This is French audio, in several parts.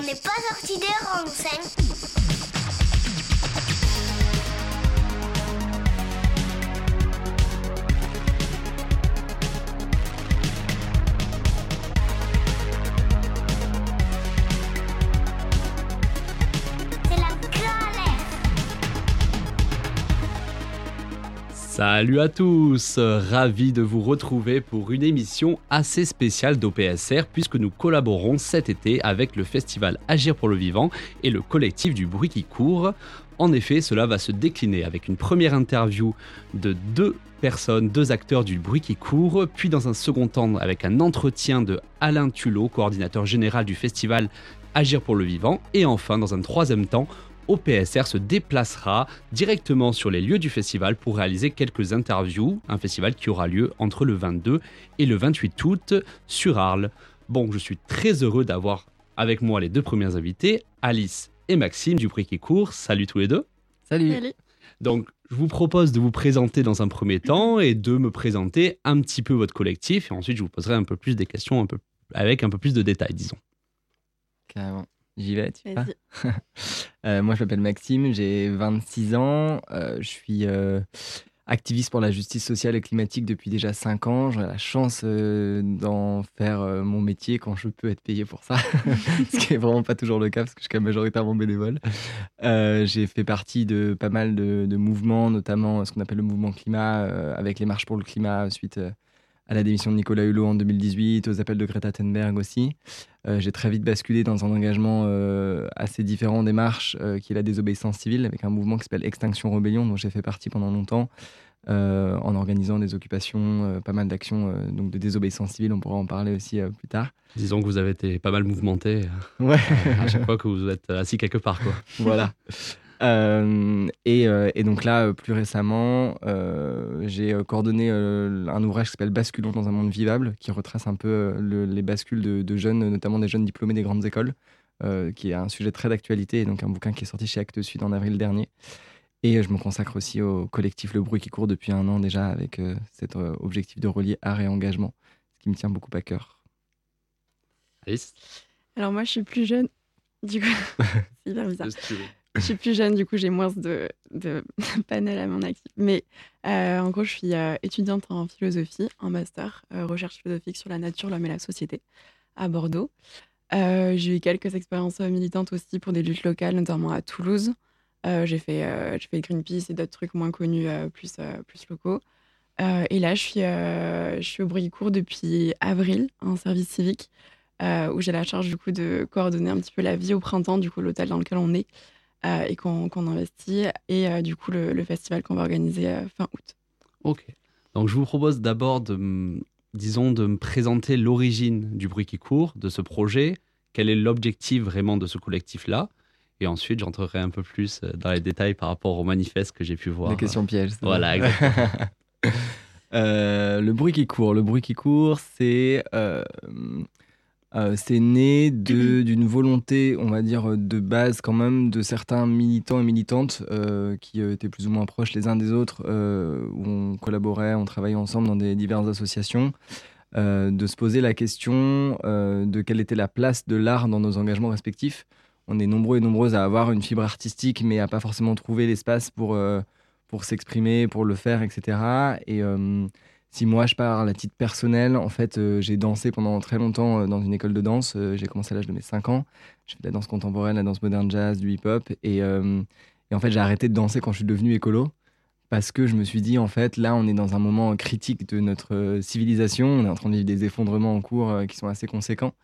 On n'est pas sorti des rangs, Salut à tous, ravi de vous retrouver pour une émission assez spéciale d'OPSR puisque nous collaborons cet été avec le festival Agir pour le vivant et le collectif du bruit qui court. En effet, cela va se décliner avec une première interview de deux personnes, deux acteurs du bruit qui court, puis dans un second temps avec un entretien de Alain Tulot, coordinateur général du festival Agir pour le vivant, et enfin dans un troisième temps, OPSR se déplacera directement sur les lieux du festival pour réaliser quelques interviews, un festival qui aura lieu entre le 22 et le 28 août sur Arles. Bon, je suis très heureux d'avoir avec moi les deux premiers invités, Alice et Maxime du Prix qui court. Salut tous les deux. Salut. Donc, je vous propose de vous présenter dans un premier temps et de me présenter un petit peu votre collectif. Et ensuite, je vous poserai un peu plus des questions un peu, avec un peu plus de détails, disons. Carrément. J'y vais, tu vois euh, Moi, je m'appelle Maxime, j'ai 26 ans. Euh, je suis euh, activiste pour la justice sociale et climatique depuis déjà 5 ans. J'ai la chance d'en faire mon métier quand je peux être payé pour ça, ce qui est vraiment pas toujours le cas parce que je suis quand même majoritairement bénévole. j'ai fait partie de pas mal de, de, mouvements, notamment ce qu'on appelle le mouvement climat, avec les marches pour le climat suite à la démission de Nicolas Hulot en 2018, aux appels de Greta Thunberg aussi. Euh, j'ai très vite basculé dans un engagement euh, assez différent des marches, euh, qui est la désobéissance civile, avec un mouvement qui s'appelle Extinction Rebellion, dont j'ai fait partie pendant longtemps, en organisant des occupations, pas mal d'actions donc de désobéissance civile, on pourra en parler aussi plus tard. Disons que vous avez été pas mal mouvementé ouais. à chaque fois que vous êtes assis quelque part. Quoi. voilà. Euh, euh, et, donc là, euh, plus récemment, j'ai coordonné un ouvrage qui s'appelle Basculons dans un monde vivable, qui retrace un peu les bascules de, jeunes, notamment des jeunes diplômés des grandes écoles, qui est un sujet très d'actualité, et donc un bouquin qui est sorti chez Actes Sud en avril dernier. Et je me consacre aussi au collectif Le Bruit qui court depuis un an déjà, avec cet objectif de relier art et engagement, ce qui me tient beaucoup à cœur. Alice? Alors moi, je suis plus jeune. Du coup, c'est hyper bizarre je suis plus jeune, du coup, j'ai moins de, de panel à mon actif. Mais euh, en gros, je suis euh, étudiante en philosophie, en master, euh, recherche philosophique sur la nature, l'homme et la société à Bordeaux. j'ai eu quelques expériences militantes aussi pour des luttes locales, notamment à Toulouse. j'ai fait, fait Greenpeace et d'autres trucs moins connus, plus, plus locaux. et là, je suis, je suis au Bricourt depuis avril, en service civique, où j'ai la charge du coup de coordonner un petit peu la vie au printemps, du coup l'hôtel dans lequel on est. Euh, et qu'on investit. Et euh, du coup, le, festival qu'on va organiser euh, fin août. Ok. Donc, je vous propose d'abord de, disons, de me présenter l'origine du bruit qui court, de ce projet. Quel est l'objectif vraiment de ce collectif-là? Et ensuite, j'entrerai un peu plus dans les détails par rapport au manifeste que j'ai pu voir. Les questions pièges. Voilà, exactement. le bruit qui court. Le bruit qui court, c'est euh, c'est né d'une volonté, on va dire, de base quand même, de certains militants et militantes euh, qui euh, étaient plus ou moins proches les uns des autres, où on collaborait, on travaillait ensemble dans des diverses associations, de se poser la question de quelle était la place de l'art dans nos engagements respectifs. On est nombreux et nombreuses à avoir une fibre artistique, mais à pas forcément trouver l'espace pour, pour s'exprimer, pour le faire, etc. Et si moi je parle à titre personnel, en fait, euh, j'ai dansé pendant très longtemps euh, dans une école de danse. Euh, j'ai commencé à l'âge de mes 5 ans. J'ai fait de la danse contemporaine, la danse moderne jazz, du hip-hop. Et, en fait, j'ai arrêté de danser quand je suis devenu écolo. Parce que je me suis dit, en fait, là, on est dans un moment critique de notre civilisation. On est en train de vivre des effondrements en cours qui sont assez conséquents,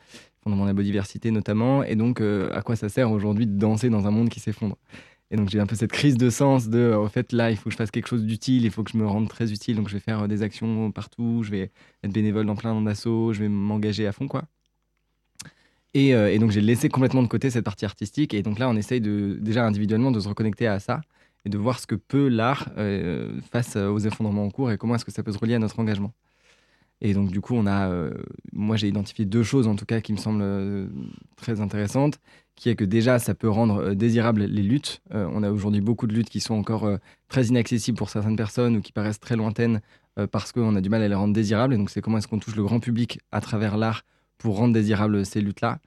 fondaments de la biodiversité notamment. Et donc, à quoi ça sert aujourd'hui de danser dans un monde qui s'effondre? Et donc j'ai un peu cette crise de sens de, en fait, là, il faut que je fasse quelque chose d'utile, il faut que je me rende très utile, donc je vais faire euh, des actions partout, je vais être bénévole dans plein d'assauts, je vais m'engager à fond, quoi. Et, euh, et donc j'ai laissé complètement de côté cette partie artistique, et donc là, on essaye de, déjà individuellement de se reconnecter à ça, et de voir ce que peut l'art euh, face aux effondrements en cours, et comment est-ce que ça peut se relier à notre engagement. Et donc, du coup, on a, moi, j'ai identifié deux choses, en tout cas, qui me semblent très intéressantes qui est que déjà, ça peut rendre euh, désirables les luttes. Euh, on a aujourd'hui beaucoup de luttes qui sont encore euh, très inaccessibles pour certaines personnes ou qui paraissent très lointaines parce qu'on a du mal à les rendre désirables. Et donc, c'est comment est-ce qu'on touche le grand public à travers l'art pour rendre désirables ces luttes-là.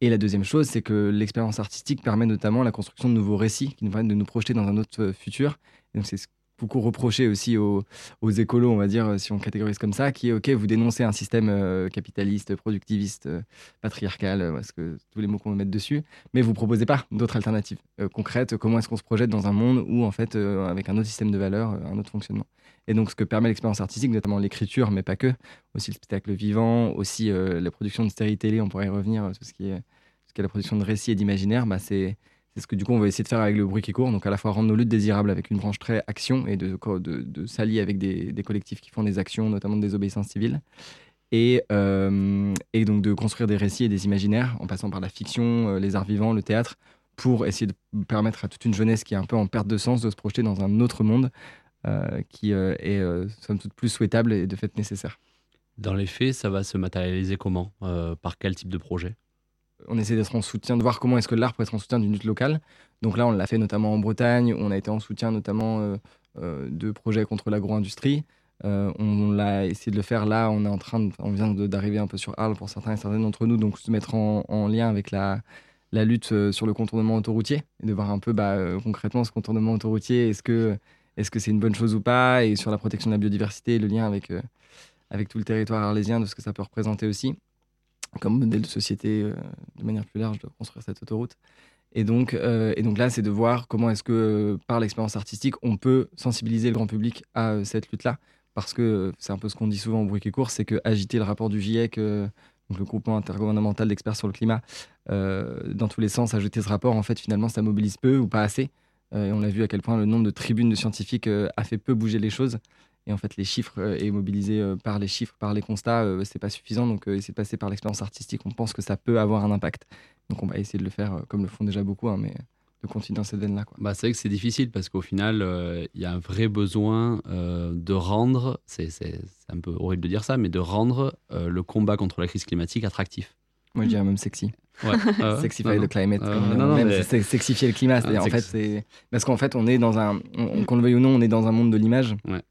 Et la deuxième chose, c'est que l'expérience artistique permet notamment la construction de nouveaux récits qui nous permettent de nous projeter dans un autre futur. donc c'est beaucoup reproché aussi aux, écolos, on va dire, si on catégorise comme ça, qui est OK, vous dénoncez un système euh, capitaliste, productiviste, euh, patriarcal, euh, parce que tous les mots qu'on veut mettre dessus, mais vous proposez pas d'autres alternatives concrètes. Comment est-ce qu'on se projette dans un monde où, en fait, avec un autre système de valeurs, un autre fonctionnement? Et donc, ce que permet l'expérience artistique, notamment l'écriture, mais pas que, aussi le spectacle vivant, aussi la production de séries télé, on pourrait y revenir, tout ce qui est, ce qui est la production de récits et d'imaginaire, bah, c'est c'est ce que du coup on va essayer de faire avec le bruit qui court, donc à la fois rendre nos luttes désirables avec une branche très action et de, de, s'allier avec des, des, collectifs qui font des actions, notamment de désobéissance civile, et, euh, et, donc de construire des récits et des imaginaires en passant par la fiction, euh, les arts vivants, le théâtre, pour essayer de permettre à toute une jeunesse qui est un peu en perte de sens de se projeter dans un autre monde euh, qui est somme toute plus souhaitable et de fait nécessaire. Dans les faits, ça va se matérialiser comment Par quel type de projet? On essaie d'être en soutien, de voir comment est-ce que l'art peut être en soutien d'une lutte locale. Donc là, on l'a fait notamment en Bretagne, on a été en soutien notamment euh, euh, de projets contre l'agro-industrie. Euh, on, l'a essayé de le faire là, on est en train, on vient d'arriver un peu sur Arles pour certains et certaines d'entre nous, donc se mettre en, lien avec la, lutte sur le contournement autoroutier et de voir un peu bah, concrètement ce contournement autoroutier, est-ce que est-ce que c'est une bonne chose ou pas, et sur la protection de la biodiversité, le lien avec, avec tout le territoire arlésien, de ce que ça peut représenter aussi comme modèle de société euh, de manière plus large de construire cette autoroute. Et donc, euh, et donc là, c'est de voir comment est-ce que, euh, par l'expérience artistique, on peut sensibiliser le grand public à cette lutte-là. Parce que c'est un peu ce qu'on dit souvent au bruit qui court, c'est que agiter le rapport du GIEC, donc le groupement intergouvernemental d'experts sur le climat, dans tous les sens, ajouter ce rapport, en fait, finalement, ça mobilise peu ou pas assez. et on a vu à quel point le nombre de tribunes de scientifiques a fait peu bouger les choses. Et en fait, les chiffres euh, et mobilisés euh, par les chiffres, par les constats, euh, c'est pas suffisant. Donc, essayer de passer par l'expérience artistique, on pense que ça peut avoir un impact. Donc, on va essayer de le faire comme le font déjà beaucoup, hein, mais de continuer dans cette veine-là. Bah, c'est vrai que c'est difficile parce qu'au final, il y a un vrai besoin de rendre, c'est un peu horrible de dire ça, mais de rendre le combat contre la crise climatique attractif. Moi, je dirais même sexy. Ouais. Sexify the climate. non, non, sexifier le climat. Ah, en fait, c'est parce qu'en fait, on est dans un, qu'on le veuille ou non, on est dans un monde de l'image. Ouais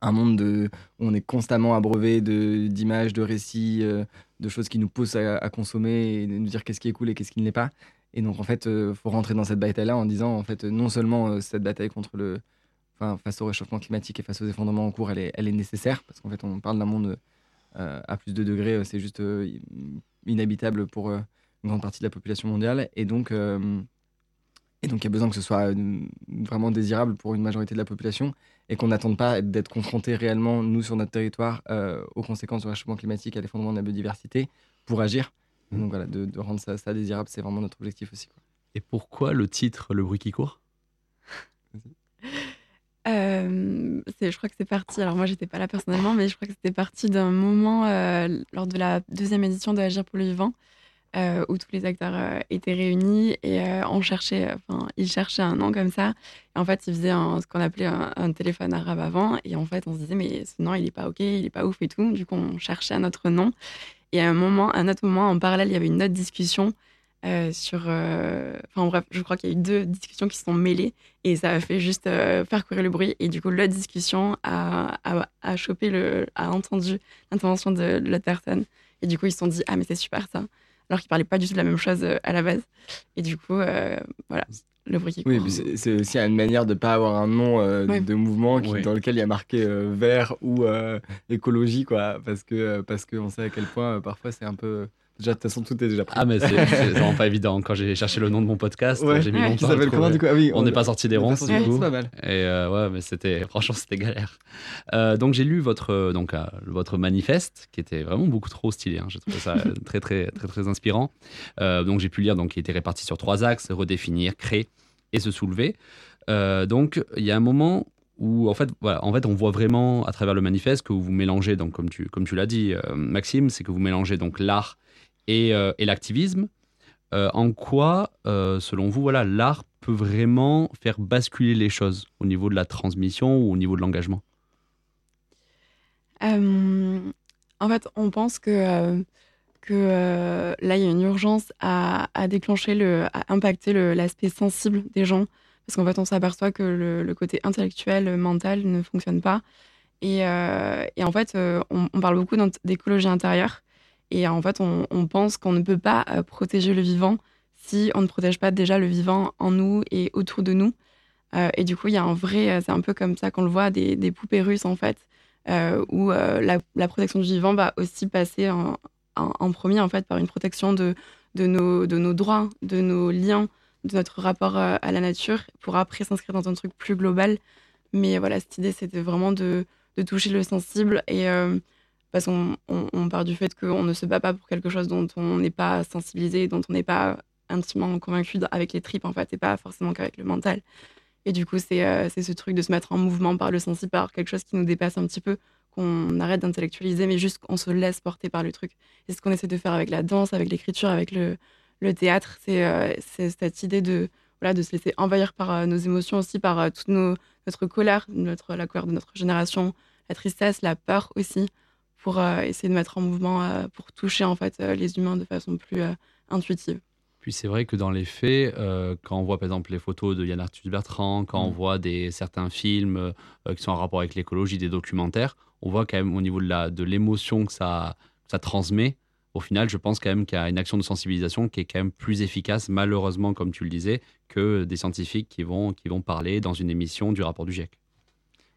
un monde de, où on est constamment abreuvé d'images, de, récits, euh, de choses qui nous poussent à, consommer et nous dire qu'est-ce qui est cool et qu'est-ce qui ne l'est pas. Et donc, en fait, il euh, faut rentrer dans cette bataille-là en disant, en fait, non seulement euh, cette bataille contre le, enfin, face au réchauffement climatique et face aux effondrements en cours, elle est, elle est nécessaire, parce qu'en fait, on parle d'un monde à plus de degrés, c'est juste inhabitable pour une grande partie de la population mondiale. Et donc, et donc, il y a besoin que ce soit vraiment désirable pour une majorité de la population et qu'on n'attende pas d'être confronté réellement, nous, sur notre territoire, euh, aux conséquences du réchauffement climatique, à l'effondrement de la biodiversité, pour agir. Mmh. Donc voilà, de, rendre ça, ça désirable, c'est vraiment notre objectif aussi. Et pourquoi le titre Le bruit qui court? Euh, je crois que c'est parti. Alors moi, j'étais pas là personnellement, mais je crois que c'était parti d'un moment euh, lors de la deuxième édition de Agir pour le vivant, euh, où tous les acteurs euh, étaient réunis et euh, on cherchait, enfin, ils cherchaient un nom comme ça. Et en fait, ils faisaient ce qu'on appelait un, téléphone arabe avant. Et en fait, on se disait, mais ce nom, il est pas OK, il est pas ouf et tout. Du coup, on cherchait un autre nom. Et à un moment, un autre moment, en parallèle, il y avait une autre discussion sur. Enfin, bref, je crois qu'il y a eu deux discussions qui se sont mêlées et ça a fait juste faire courir le bruit. Et du coup, l'autre discussion a, chopé, a entendu l'intervention de l'autre personne. Et du coup, ils se sont dit, ah, mais c'est super ça alors qu'ils parlaient pas du tout de la même chose euh, à la base. Et du coup, euh, voilà, le bruit qui Oui, c'est aussi une manière de ne pas avoir un nom euh, de mouvement qui, dans lequel il y a marqué vert ou écologie, quoi, parce que parce qu'on sait à quel point parfois c'est un peu Déjà, de toute façon, tout est déjà pris. Ah, mais c'est vraiment pas évident. Quand j'ai cherché le nom de mon podcast, j'ai mis longtemps. comment, du coup? Ah, oui, On n'est pas sorti des ronces, du coup. Pas mal. Et euh, ouais, mais c'était, franchement, c'était galère. Euh, donc, j'ai lu votre, euh, donc, votre manifeste, qui était vraiment beaucoup trop stylé. Hein. J'ai trouvé ça très, très, très, très inspirant. donc, j'ai pu lire, donc, il était réparti sur trois axes redéfinir, créer et se soulever. donc, il y a un moment où en fait, voilà, en fait, on voit vraiment à travers le manifeste que vous mélangez, donc comme tu, comme tu l'as dit, Maxime, c'est que vous mélangez donc l'art euh, et, l'activisme. Euh, en quoi, euh, selon vous, voilà, l'art peut vraiment faire basculer les choses au niveau de la transmission ou au niveau de l'engagement? En fait, on pense que, là, il y a une urgence à, déclencher, le, à impacter l'aspect sensible des gens. Parce qu'en fait, on s'aperçoit que le, côté intellectuel, mental ne fonctionne pas. Et, en fait, on, parle beaucoup d'écologie intérieure. Et en fait, on, pense qu'on ne peut pas protéger le vivant si on ne protège pas déjà le vivant en nous et autour de nous. et du coup, il y a un vrai, c'est un peu comme ça qu'on le voit, des, poupées russes en fait, où la, protection du vivant va aussi passer en, premier en fait par une protection de, nos, droits, de nos liens, de notre rapport euh, à la nature, pour après s'inscrire dans un truc plus global. Mais voilà, cette idée, c'était vraiment de, de, toucher le sensible et euh, parce qu'on on, part du fait qu'on ne se bat pas pour quelque chose dont on n'est pas sensibilisé, dont on n'est pas intimement convaincu avec les tripes en fait, et pas forcément qu'avec le mental. Et du coup, c'est euh, ce truc de se mettre en mouvement par le sensible, par quelque chose qui nous dépasse un petit peu, qu'on arrête d'intellectualiser, mais juste qu'on se laisse porter par le truc. C'est ce qu'on essaie de faire avec la danse, avec l'écriture, avec le, théâtre. C'est euh, cette idée de, se laisser envahir par euh, nos émotions aussi, par toute notre colère, notre, la colère de notre génération, la tristesse, la peur aussi, pour essayer de mettre en mouvement, pour toucher en fait les humains de façon plus intuitive. Puis c'est vrai que dans les faits, quand on voit par exemple les photos de Yann Arthus Bertrand, quand on mm. voit des, certains films qui sont en rapport avec l'écologie, des documentaires, on voit quand même au niveau de l'émotion que ça, ça transmet, au final, je pense quand même qu'il y a une action de sensibilisation qui est quand même plus efficace, malheureusement, comme tu le disais, que des scientifiques qui vont, qui vont parler dans une émission du rapport du GIEC.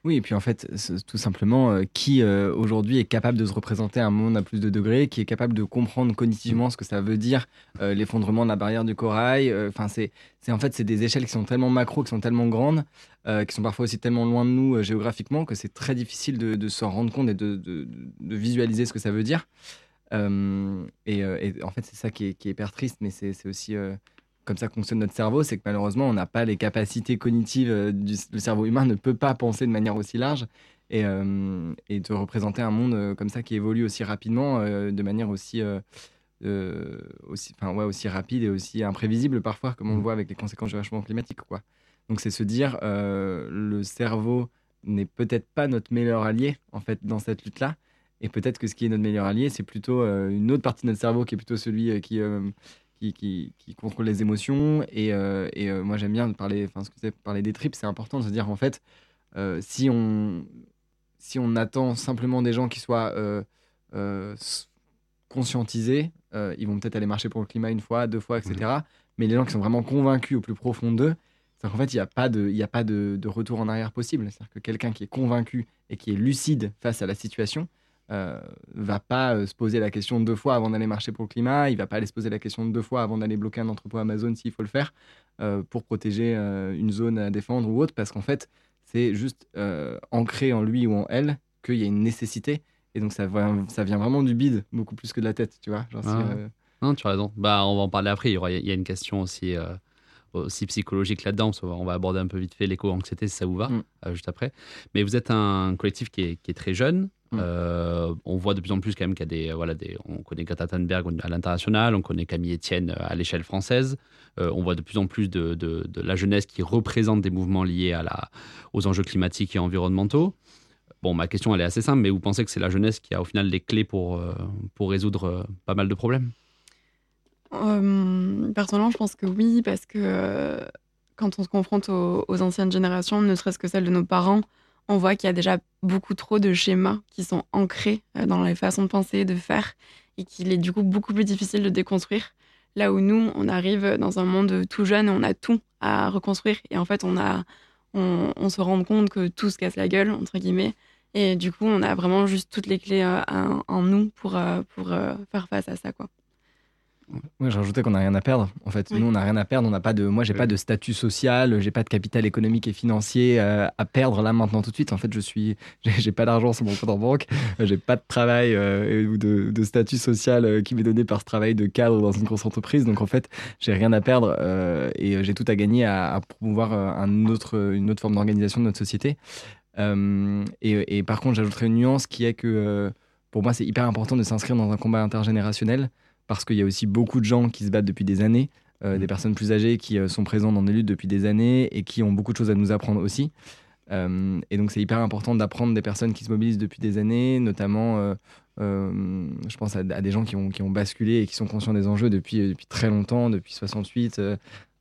Oui, et puis en fait, tout simplement, euh, qui euh, aujourd'hui est capable de se représenter un monde à plus de degrés, qui est capable de comprendre cognitivement ce que ça veut dire, euh, l'effondrement de la barrière du corail. Enfin, c'est, en fait, c'est des échelles qui sont tellement macro, qui sont tellement grandes, qui sont parfois aussi tellement loin de nous géographiquement, que c'est très difficile de, s'en rendre compte et de, visualiser ce que ça veut dire. Et, en fait, c'est ça qui est, hyper triste, mais c'est, aussi comme ça fonctionne notre cerveau, c'est que malheureusement, on n'a pas les capacités cognitives. Euh, du, le cerveau humain ne peut pas penser de manière aussi large et, euh, et de représenter un monde euh, comme ça qui évolue aussi rapidement, de manière aussi, aussi, ouais, aussi rapide et aussi imprévisible parfois, comme on le mmh. voit avec les conséquences du réchauffement climatique. Quoi. Donc c'est se dire, le cerveau n'est peut-être pas notre meilleur allié en fait dans cette lutte-là. Et peut-être que ce qui est notre meilleur allié, c'est plutôt une autre partie de notre cerveau qui est plutôt celui qui, qui, contrôle les émotions. Et, euh, euh, moi, j'aime bien parler, enfin, ce que c'est parler des tripes. C'est important de se dire, en fait, euh, si, on, si on attend simplement des gens qui soient conscientisés, ils vont peut-être aller marcher pour le climat une fois, deux fois, etc. Mmh. Mais les gens qui sont vraiment convaincus au plus profond d'eux, c'est qu'en fait, il n'y a pas, de, a pas de, de, retour en arrière possible. C'est-à-dire que quelqu'un qui est convaincu et qui est lucide face à la situation, euh, va pas euh, se poser la question deux fois avant d'aller marcher pour le climat, il va pas aller se poser la question deux fois avant d'aller bloquer un entrepôt Amazon s'il faut le faire euh, pour protéger une zone à défendre ou autre, parce qu'en fait, c'est juste ancré en lui ou en elle qu'il y a une nécessité. Et donc, ça, ça vient vraiment du bide, beaucoup plus que de la tête, tu vois. Ah. Non, tu as raison. Bah, on va en parler après. Il y, a une question aussi aussi psychologique là-dedans. On va aborder un peu vite fait l'éco-anxiété si ça vous va, mm. juste après. Mais vous êtes un collectif qui est, qui est très jeune, Mm. Euh, on voit de plus en plus quand même qu'il y a des, voilà, des, on connaît Greta Thunberg à l'international, on connaît Camille Etienne à l'échelle française. Euh, on voit de plus en plus de, de, la jeunesse qui représente des mouvements liés à la, aux enjeux climatiques et environnementaux. Bon, ma question elle est assez simple, mais vous pensez que c'est la jeunesse qui a au final les clés pour, euh, pour résoudre pas mal de problèmes? Personnellement, je pense que oui, parce que quand on se confronte aux, anciennes générations, ne serait-ce que celles de nos parents, on voit qu'il y a déjà beaucoup trop de schémas qui sont ancrés euh, dans les façons de penser, de faire, et qu'il est du coup beaucoup plus difficile de déconstruire. Là où nous, on arrive dans un monde tout jeune, on a tout à reconstruire, et en fait, on, se rend compte que tout se casse la gueule, entre guillemets, et du coup, on a vraiment juste toutes les clés euh, en, nous pour, euh, pour faire face à ça, quoi. Oui, je rajoutais qu'on n'a rien à perdre. En fait, nous, on n'a rien à perdre. On n'a pas de, moi, j'ai pas de statut social, j'ai pas de capital économique et financier euh, à perdre là maintenant tout de suite. En fait, je suis, j'ai pas d'argent sur mon compte en banque, euh, j'ai pas de travail euh, ou de, statut social qui m'est donné par ce travail de cadre dans une grosse entreprise. Donc, en fait, j'ai rien à perdre et j'ai tout à gagner à, promouvoir un autre, une autre forme d'organisation de notre société. Et, et, par contre, j'ajouterais une nuance qui est que pour moi, c'est hyper important de s'inscrire dans un combat intergénérationnel parce qu'il y a aussi beaucoup de gens qui se battent depuis des années, euh, des mmh. personnes plus âgées qui euh, sont présentes dans des luttes depuis des années et qui ont beaucoup de choses à nous apprendre aussi. Euh, et donc c'est hyper important d'apprendre des personnes qui se mobilisent depuis des années, notamment je pense à, des gens qui ont, qui ont basculé et qui sont conscients des enjeux depuis, depuis très longtemps, depuis 68,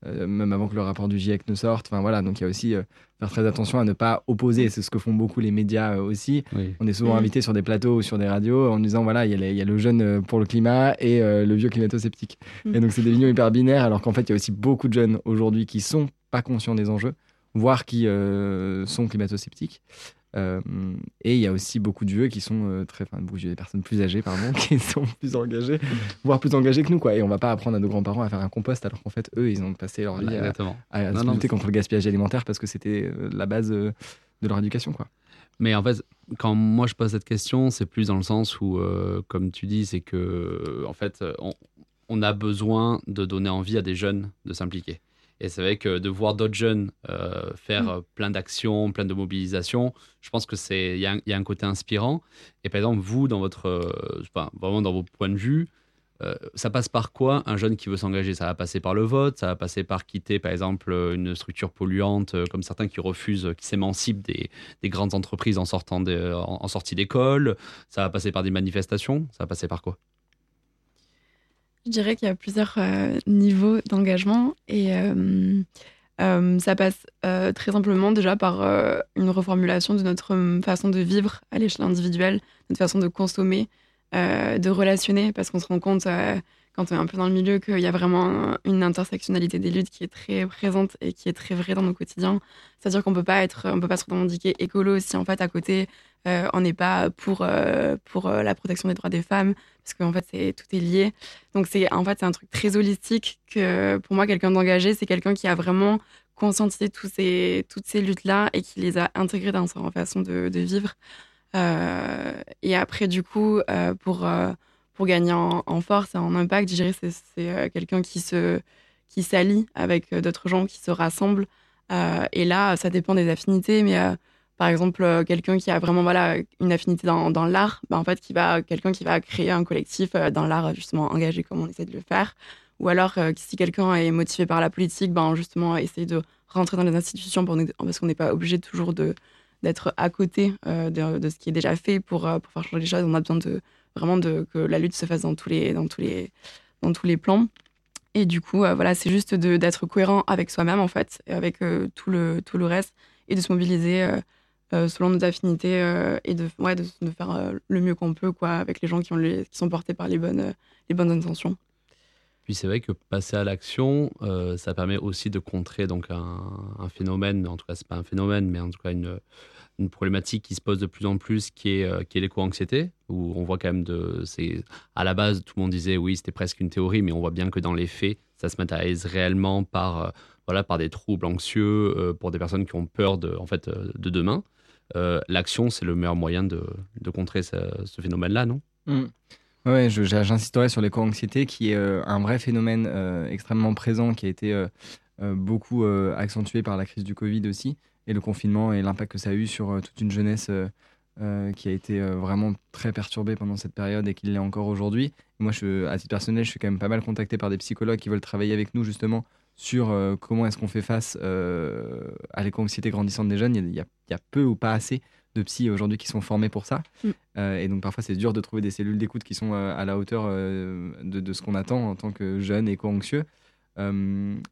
même avant que le rapport du GIEC ne sorte. Enfin voilà, donc il y a aussi faire très attention à ne pas opposer. C'est ce que font beaucoup les médias aussi. On est souvent mm. invité sur des plateaux ou sur des radios en disant voilà, il y, a le jeune pour le climat et le vieux climato-sceptique. Mm. Et donc c'est des visions hyper binaires, alors qu'en fait il y a aussi beaucoup de jeunes aujourd'hui qui sont pas conscients des enjeux, voire qui sont climato-sceptiques. Euh, et il y a aussi beaucoup de vieux qui sont euh, très, enfin, beaucoup des personnes plus âgées, pardon, qui sont plus engagées, voire plus engagées que nous, quoi. Et on va pas apprendre à nos grands-parents à faire un compost alors qu'en fait, eux, ils ont passé leur vie à, à, lutter contre le gaspillage alimentaire parce que c'était euh, la base de leur éducation, quoi. Mais en fait, quand moi je pose cette question, c'est plus dans le sens où, comme tu dis, c'est que en fait, on, on, a besoin de donner envie à des jeunes de s'impliquer. Et c'est vrai que de voir d'autres jeunes euh, faire mm. euh, plein d'actions, plein de mobilisations, je pense que c'est il y, a un côté inspirant. Et par exemple, vous, dans votre, euh, vraiment dans vos points de vue, ça passe par quoi un jeune qui veut s'engager? Ça va passer par le vote, ça va passer par quitter, par exemple, une structure polluante, comme certains qui refusent, qui s'émancipent des, des, grandes entreprises en sortant de, en sortie d'école. Ça va passer par des manifestations? Ça va passer par quoi? Je dirais qu'il y a plusieurs euh, niveaux d'engagement et euh, euh, ça passe très simplement déjà par une reformulation de notre façon de vivre à l'échelle individuelle, notre façon de consommer, de relationner, parce qu'on se rend compte quand on est un peu dans le milieu qu'il y a vraiment une intersectionnalité des luttes qui est très présente et qui est très vraie dans nos quotidiens. C'est-à-dire qu'on peut pas être, on peut pas se revendiquer écolo si en fait à côté on n'est pas pour pour la protection des droits des femmes, parce qu'en fait, tout est lié. Donc, c'est, en fait, c'est un truc très holistique que pour moi, quelqu'un d'engagé, c'est quelqu'un qui a vraiment conscientisé tous ces, toutes ces luttes-là et qui les a intégrées dans sa façon de, vivre. Euh, et après, du coup, euh, pour, euh, pour gagner en, force et en impact, je dirais c'est, c'est quelqu'un qui, se, qui s'allie avec d'autres gens, qui se rassemblent. et là, ça dépend des affinités, mais par exemple, euh, quelqu'un qui a vraiment voilà, une affinité dans, l'art, bah, en fait, qui va, quelqu'un qui va créer un collectif euh, dans l'art, justement, engagé comme on essaie de le faire. Ou alors, euh, si quelqu'un est motivé par la politique, ben, justement, essayer de rentrer dans les institutions parce qu'on n'est pas obligé toujours de, d'être à côté de, de, ce qui est déjà fait pour, pour faire changer les choses. On a besoin de, vraiment de, que la lutte se fasse dans tous les, dans tous les, dans tous les plans. Et du coup, voilà, c'est juste d'être cohérent avec soi-même, en fait, et avec tout, le, tout le reste, et de se mobiliser euh, selon nos affinités euh, et de, ouais, de, faire euh, le mieux qu'on peut quoi, avec les gens qui, ont les, qui sont portés par les bonnes, les bonnes intentions. Puis c'est vrai que passer à l'action, ça permet aussi de contrer donc un, phénomène, en tout cas c'est pas un phénomène, mais en tout cas une, une problématique qui se pose de plus en plus, qui est, qui est l'éco-anxiété, où on voit quand même de, à la base tout le monde disait oui c'était presque une théorie, mais on voit bien que dans les faits ça se matérialise réellement par voilà par des troubles anxieux pour des personnes qui ont peur de en fait de demain. Euh, l'action, c'est le meilleur moyen de, contrer ce, phénomène-là, non? Mmh. Oui, j'insisterai sur l'éco-anxiété, qui est euh, un vrai phénomène euh, extrêmement présent, qui a été beaucoup accentué par la crise du Covid aussi, et le confinement et l'impact que ça a eu sur toute une jeunesse qui a été vraiment très perturbée pendant cette période et qui l'est encore aujourd'hui. Moi, je, à titre personnel, je suis quand même pas mal contacté par des psychologues qui veulent travailler avec nous justement sur euh, comment est-ce qu'on fait face euh, à l'éco-anxiété grandissante des jeunes. Il y, a, peu ou pas assez de psys aujourd'hui qui sont formés pour ça. Mm. Euh, et donc parfois c'est dur de trouver des cellules d'écoute qui sont à la hauteur de, ce qu'on attend en tant que jeune éco-anxieux.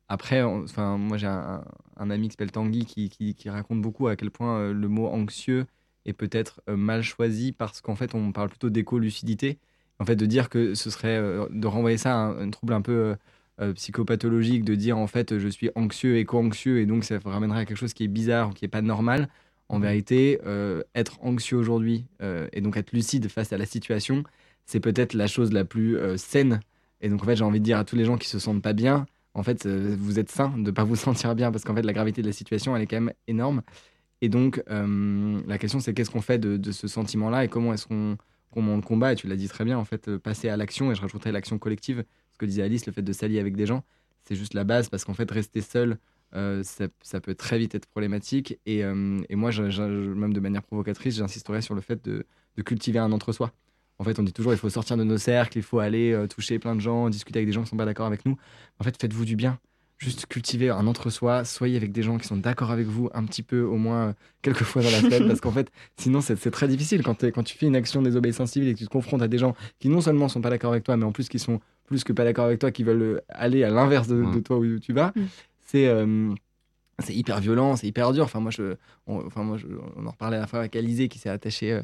Après, enfin, moi j'ai un, ami qui s'appelle Tanguy qui, qui, raconte beaucoup à quel point le mot anxieux est peut-être mal choisi parce qu'en fait on parle plutôt d'éco-lucidité. En fait, de dire que ce serait de renvoyer ça à un trouble un peu euh, psychopathologique de dire en fait je suis anxieux, éco-anxieux et donc ça ramènerait à quelque chose qui est bizarre ou qui est pas normal. En vérité, euh, être anxieux aujourd'hui euh, et donc être lucide face à la situation, c'est peut-être la chose la plus saine. Et donc en fait, j'ai envie de dire à tous les gens qui se sentent pas bien, en fait, vous êtes sain de ne pas vous sentir bien parce qu'en fait, la gravité de la situation, elle est quand même énorme. Et donc, la question, c'est qu'est-ce qu'on fait de, ce sentiment-là et comment est-ce qu'on le combat? Et tu l'as dit très bien, en fait, passer à l'action, et je rajouterais l'action collective, que disait Alice, le fait de s'allier avec des gens, c'est juste la base parce qu'en fait, rester seul, euh, ça, peut très vite être problématique. Et, euh, moi, même de manière provocatrice, j'insisterai sur le fait de, cultiver un entre-soi. En fait, on dit toujours il faut sortir de nos cercles, il faut aller euh, toucher plein de gens, discuter avec des gens qui ne sont pas d'accord avec nous. En fait, faites-vous du bien. juste cultiver un entre-soi, soyez avec des gens qui sont d'accord avec vous un petit peu, au moins quelques fois dans la semaine, parce qu'en fait, sinon, c'est très difficile quand, quand tu fais une action de désobéissance civile et que tu te confrontes à des gens qui non seulement sont pas d'accord avec toi, mais en plus qui sont plus que pas d'accord avec toi, qui veulent aller à l'inverse de, toi où tu vas. Mm. C'est c'est hyper violent, c'est hyper dur. Enfin, moi, je, on, enfin, moi, on en reparlait à la fois avec Alizé qui s'est attachée, euh,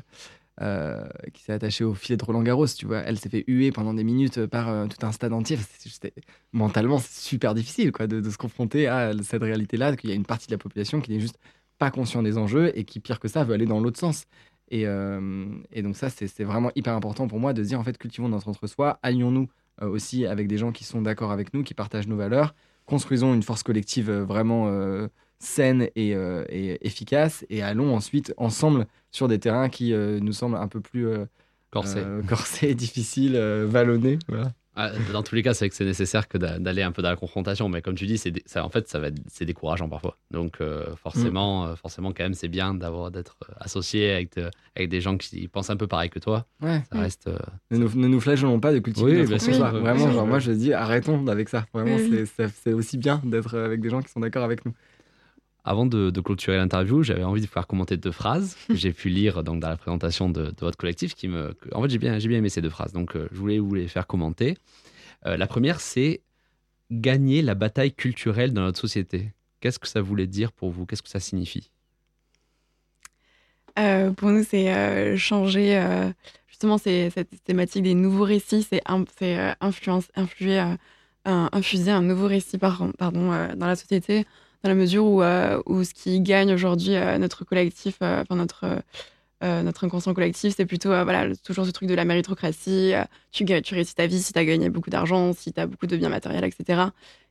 euh, qui s'est attachée au filet de Roland Garros. Tu vois, elle s'est fait huer pendant des minutes par euh, tout un stade entier. mentalement, c'est super difficile, quoi, de, se confronter à cette réalité-là, qu'il y a une partie de la population qui n'est juste pas conscient des enjeux et qui, pire que ça, veut aller dans l'autre sens. Et, donc ça, c'est vraiment hyper important pour moi de dire, en fait, cultivons notre entre-soi, allions-nous aussi avec des gens qui sont d'accord avec nous, qui partagent nos valeurs construisons une force collective euh, vraiment euh, saine euh, et, efficace et allons ensuite ensemble sur des terrains qui nous semblent un peu plus corsés, corsés difficiles, vallonnés. Ah, dans tous les cas, c'est que c'est nécessaire que d'aller un peu dans la confrontation, mais comme tu dis, c'est ça, en fait, ça va c'est décourageant parfois. Donc forcément, mm. forcément, quand même, c'est bien d'avoir d'être associé avec, avec des gens qui pensent un peu pareil que toi. Ouais. Ça reste. Ne, nous, ne nous flageolons pas de cultiver oui, notre Vraiment, genre, moi, je dis, arrêtons avec ça. Vraiment, c'est aussi bien d'être avec des gens qui sont d'accord avec nous. Avant de, clôturer l'interview, j'avais envie de faire commenter deux phrases que j'ai pu lire donc, dans la présentation de, votre collectif. Qui me, en fait, j'ai bien, bien aimé ces deux phrases, donc euh, je voulais vous les faire commenter. Euh, la première, c'est gagner la bataille culturelle dans notre société. Qu'est-ce que ça voulait dire pour vous? Qu'est-ce que ça signifie? Euh, Pour nous, c'est changer. justement, cette thématique des nouveaux récits, c'est infuser un nouveau récit dans la société dans la mesure où, euh, où ce qui gagne aujourd'hui euh, notre collectif, euh, enfin notre, notre inconscient collectif, c'est plutôt voilà, toujours ce truc de la méritocratie. tu, tu réussis ta vie si tu as gagné beaucoup d'argent, si tu as beaucoup de biens matériels, etc.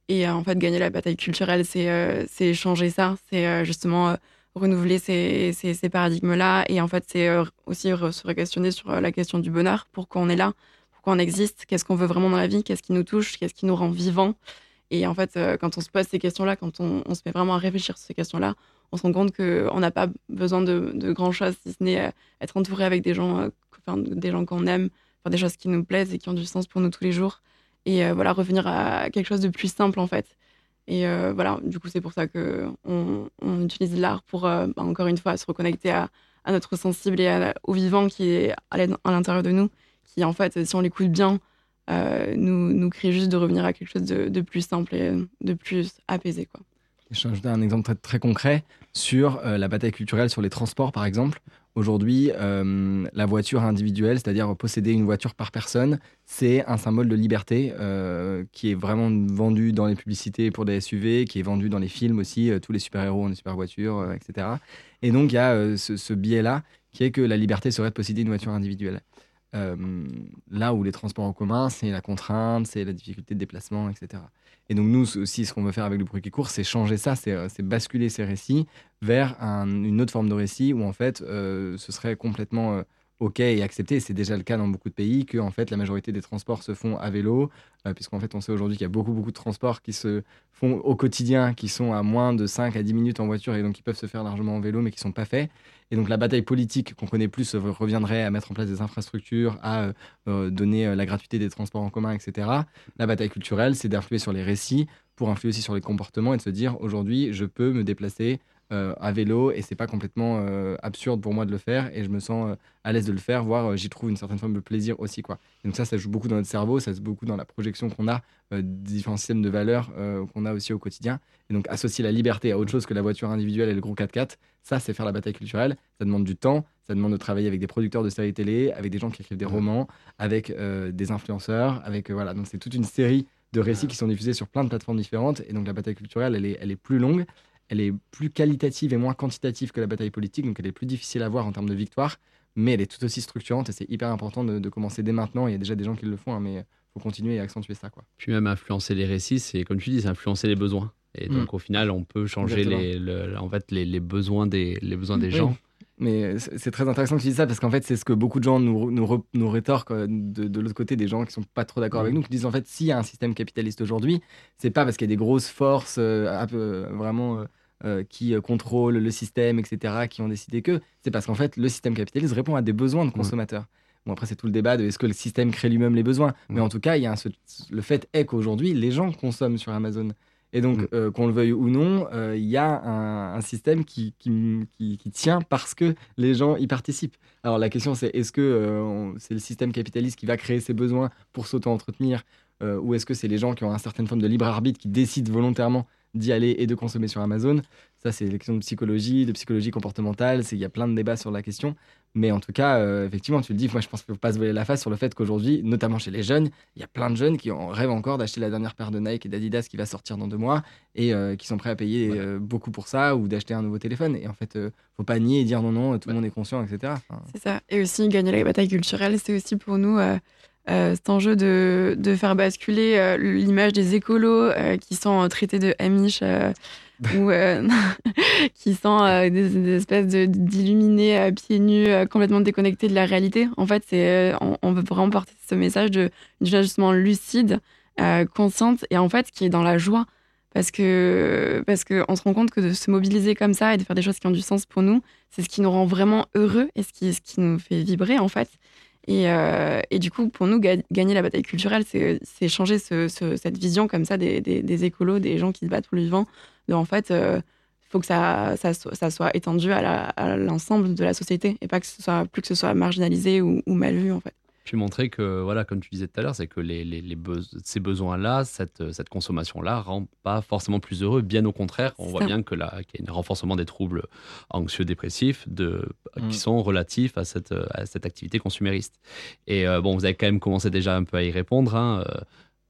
Et en fait, gagner la bataille culturelle, c'est changer ça, c'est justement renouveler ces, ces, ces paradigmes-là. Et en fait, c'est aussi se questionner sur la question du bonheur, pourquoi on est là, pourquoi on existe, qu'est-ce qu'on veut vraiment dans la vie, qu'est-ce qui nous touche, qu'est-ce qui nous rend vivants? Et en fait, euh, quand on se pose ces questions-là, quand on, se met vraiment à réfléchir sur ces questions-là, on se rend compte qu'on n'a pas besoin de, de grand-chose, si ce n'est euh, être entouré avec des gens, euh, des gens qu'on aime, faire des choses qui nous plaisent et qui ont du sens pour nous tous les jours. Et voilà, revenir à quelque chose de plus simple, en fait. Et voilà, du coup, c'est pour ça qu'on on utilise l'art pour, bah, encore une fois, se reconnecter à, notre sensible et au vivant qui est à l'intérieur de nous, qui, en fait, si on l'écoute bien, nous, nous crée juste de revenir à quelque chose de, plus simple et de plus apaisé. Quoi. Je vais un exemple très, très concret sur euh, la bataille culturelle sur les transports, par exemple. Aujourd'hui, euh, la voiture individuelle, c'est-à-dire posséder une voiture par personne, c'est un symbole de liberté qui est vraiment vendu dans les publicités pour des SUV, qui est vendu dans les films aussi. tous les super-héros ont des super voitures, etc. Et donc, il y a ce biais-là qui est que la liberté serait de posséder une voiture individuelle. Euh, là où les transports en commun, c'est la contrainte, c'est la difficulté de déplacement, etc. Et donc nous aussi, ce qu'on veut faire avec le bruit qui court, c'est changer ça, c'est euh, basculer ces récits vers une autre forme de récit où en fait, euh, ce serait complètement OK et accepté. C'est déjà le cas dans beaucoup de pays que en fait la majorité des transports se font à vélo, puisqu'en fait on sait aujourd'hui qu'il y a beaucoup beaucoup de transports qui se font au quotidien, qui sont à moins de 5 à 10 minutes en voiture et donc qui peuvent se faire largement en vélo, mais qui sont pas faits. Et donc la bataille politique qu'on connaît plus reviendrait à mettre en place des infrastructures, à euh, euh, donner euh, la gratuité des transports en commun, etc. La bataille culturelle, c'est d'influer sur les récits pour influer aussi sur les comportements et de se dire aujourd'hui, je peux me déplacer euh, à vélo et c'est pas complètement euh, absurde pour moi de le faire et je me sens euh, à l'aise de le faire, voire j'y trouve une certaine forme de plaisir aussi. Quoi. donc ça, ça joue beaucoup dans notre cerveau, ça joue beaucoup dans la projection qu'on a des différents systèmes de valeurs qu'on a aussi au quotidien. Et donc associer la liberté à autre chose que la voiture individuelle et le gros 4x4, ça c'est faire la bataille culturelle, ça demande du temps, ça demande de travailler avec des producteurs de séries télé, avec des gens qui écrivent des romans, avec des influenceurs, avec voilà, donc c'est toute une série de récits qui sont diffusés sur plein de plateformes différentes et donc la bataille culturelle elle est, elle est plus longue elle est plus qualitative et moins quantitative que la bataille politique, donc elle est plus difficile à voir en termes de victoire, mais elle est tout aussi structurante et c'est hyper important de, commencer dès maintenant. Il y a déjà des gens qui le font, hein, mais il faut continuer et accentuer ça. Quoi. Puis même influencer les récits, c'est comme tu dis, c'est influencer les besoins. Et donc mm. au final, on peut changer les, en fait, les, besoins des, les besoins des gens. Mais c'est très intéressant que tu dises ça parce qu'en fait, c'est ce que beaucoup de gens nous, nous, nous rétorquent de, de l'autre côté, des gens qui sont pas trop d'accord avec mm. nous, qui disent en fait, s'il y a un système capitaliste aujourd'hui, c'est pas parce qu'il y a des grosses forces euh, vraiment euh, euh, qui euh, contrôlent le système, etc., qui ont décidé que, c'est parce qu'en fait, le système capitaliste répond à des besoins de consommateurs. Bon, après, c'est tout le débat de est-ce que le système crée lui-même les besoins? Mais en tout cas, il y a le fait est qu'aujourd'hui, les gens consomment sur Amazon. Et donc, mm. qu'on le veuille ou non, il y a un, système qui, qui, qui, tient parce que les gens y participent. Alors la question c'est est-ce que c'est le système capitaliste qui va créer ses besoins pour s'auto-entretenir ou est-ce que c'est les gens qui ont une certaine forme de libre arbitre qui décident volontairement d'y aller et de consommer sur Amazon? Ça, c'est une question de psychologie, de psychologie comportementale. Il y a plein de débats sur la question. Mais en tout cas, euh, effectivement, tu le dis, moi je pense qu'il ne faut pas se voiler la face sur le fait qu'aujourd'hui, notamment chez les jeunes, il y a plein de jeunes qui rêvent encore d'acheter la dernière paire de Nike et d'Adidas qui va sortir dans deux mois et euh, qui sont prêts à payer euh, beaucoup pour ça ou d'acheter un nouveau téléphone. Et en fait, ne faut pas nier et dire non, non, tout le monde est conscient, etc. C'est ça. Et aussi, gagner la bataille culturelle, c'est aussi pour nous euh, cet enjeu de, de faire basculer euh, l'image des écolos euh, qui sont traités de Amish ou qui sont des, espèces d'illuminés pieds nus complètement déconnectés de la réalité. En fait, c'est on, veut vraiment porter ce message de justement lucide, consciente et en fait qui est dans la joie parce que parce que se rend compte que de se mobiliser comme ça et de faire des choses qui ont du sens pour nous, c'est ce qui nous rend vraiment heureux et ce qui ce qui nous fait vibrer en fait. Et, euh, et, du coup, pour nous, gagner la bataille culturelle, c'est changer ce, cette vision comme ça des, des, écolos, des gens qui se battent pour le vivant. De, en fait, il euh, faut que ça, soit étendu à l'ensemble de la société et pas que ce soit, plus que ce soit marginalisé ou, ou mal vu, en fait. Puis montrer que, voilà, comme tu disais tout à l'heure, c'est que les, les, ces besoins-là, cette, cette consommation-là, rend pas forcément plus heureux. Bien au contraire, on voit bien que qu'il y a un renforcement des troubles anxieux-dépressifs de, qui mm. sont relatifs à cette, à cette activité consumériste. Et euh, bon, vous avez quand même commencé déjà un peu à y répondre. Hein, euh,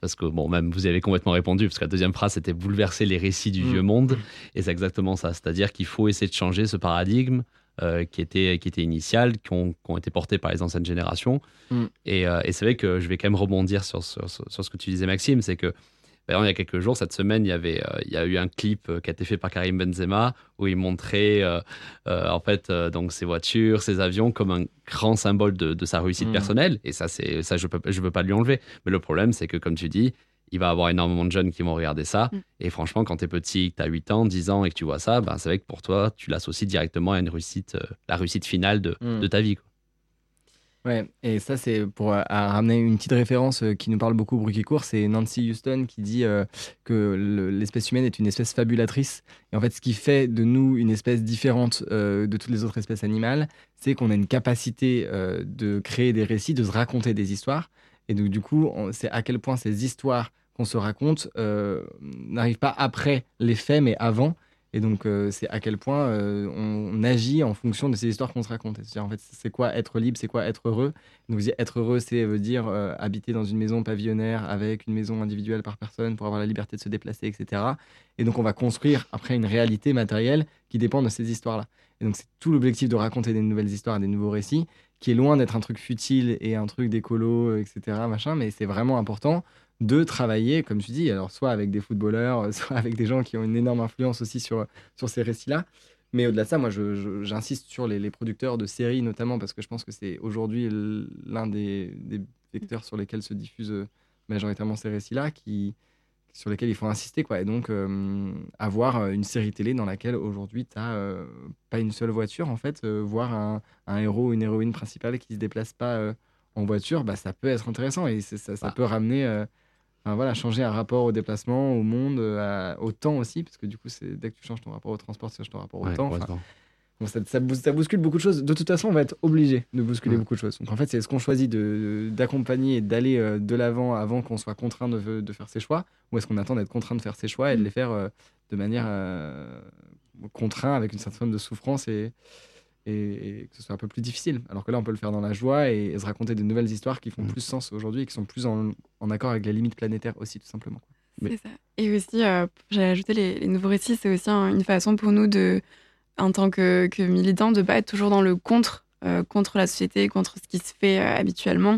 parce que bon, même vous avez complètement répondu, parce que la deuxième phrase c'était bouleverser les récits du mm. vieux monde, et c'est exactement ça, c'est-à-dire qu'il faut essayer de changer ce paradigme euh, qui, étaient, qui étaient initiales, qui ont, qui ont, été portées par les anciennes générations. Mm. Et, euh, et c'est vrai que je vais quand même rebondir sur, sur, sur ce que tu disais, Maxime, c'est que il y a quelques jours, cette semaine, il y, avait, euh, il y a eu un clip qui a été fait par Karim Benzema où il montrait en fait donc ses voitures, ses avions comme un grand symbole de, de sa réussite mm. personnelle. Et ça, c'est ça je ne je veux pas lui enlever. Mais le problème, c'est que comme tu dis, il va avoir énormément de jeunes qui vont regarder ça. Mm. Et franchement, quand tu es petit, tu as 8 ans, 10 ans et que tu vois ça, ben, c'est vrai que pour toi, tu l'associes directement à une réussite, euh, la réussite finale de, mm. de ta vie. Quoi. Ouais, et ça, c'est pour euh, ramener une petite référence euh, qui nous parle beaucoup, Bruit qui court, c'est Nancy Houston qui dit que l'espèce humaine est une espèce fabulatrice. Et en fait, ce qui fait de nous une espèce différente de toutes les autres espèces animales, c'est qu'on a une capacité de créer des récits, de se raconter des histoires. Et donc, du coup, c'est à quel point ces histoires qu'on se raconte euh, n'arrive pas après les faits, mais avant. Et donc, euh, c'est à quel point euh, on, agit en fonction de ces histoires qu'on se raconte. C'est-à-dire, en fait, c'est quoi être libre, c'est quoi être heureux? Donc, être heureux, c'est veut dire habiter dans une maison pavillonnaire avec une maison individuelle par personne pour avoir la liberté de se déplacer, etc. Et donc, on va construire après une réalité matérielle qui dépend de ces histoires-là. Et donc, c'est tout l'objectif de raconter des nouvelles histoires, des nouveaux récits, qui est loin d'être un truc futile et un truc d'écolo, etc. Machin, mais c'est vraiment important de travailler, comme tu dis, alors soit avec des footballeurs, soit avec des gens qui ont une énorme influence aussi sur, sur ces récits-là. Mais au-delà de ça, moi, j'insiste sur les, producteurs de séries, notamment parce que je pense que c'est aujourd'hui l'un des, des, vecteurs sur lesquels se diffusent euh, majoritairement ces récits-là, qui, sur lesquels il faut insister. Quoi. Et donc, euh, avoir euh, une série télé dans laquelle aujourd'hui, tu n'as pas une seule voiture, en fait, voir un, un, héros ou une héroïne principale qui ne se déplace pas en voiture, bah, ça peut être intéressant et ça, ça, peut ramener voilà, changer un rapport au déplacement, au monde, au temps aussi, parce que du coup, c'est dès que tu changes ton rapport au transport, tu changes ton rapport au temps. ça, ça, bouscule beaucoup de choses. De toute façon, on va être obligé de bousculer beaucoup de choses. Donc en fait, c'est ce qu'on choisit d'accompagner et d'aller euh, de l'avant avant qu'on soit contraint de, de, faire ses choix, ou est-ce qu'on attend d'être contraint de faire ses choix et de les faire euh, de manière euh, contrainte avec une certaine forme de souffrance et, et, que ce soit un peu plus difficile. Alors que là, on peut le faire dans la joie et, se raconter de nouvelles histoires qui font mm. plus sens aujourd'hui et qui sont plus en, accord avec les limites planétaires aussi, tout simplement. C'est ça. Et aussi, euh, j'ai ajouté les, nouveaux récits, c'est aussi une façon pour nous, de, en tant que, que militants, de ne pas être toujours dans le contre, euh, contre la société, contre ce qui se fait euh, habituellement,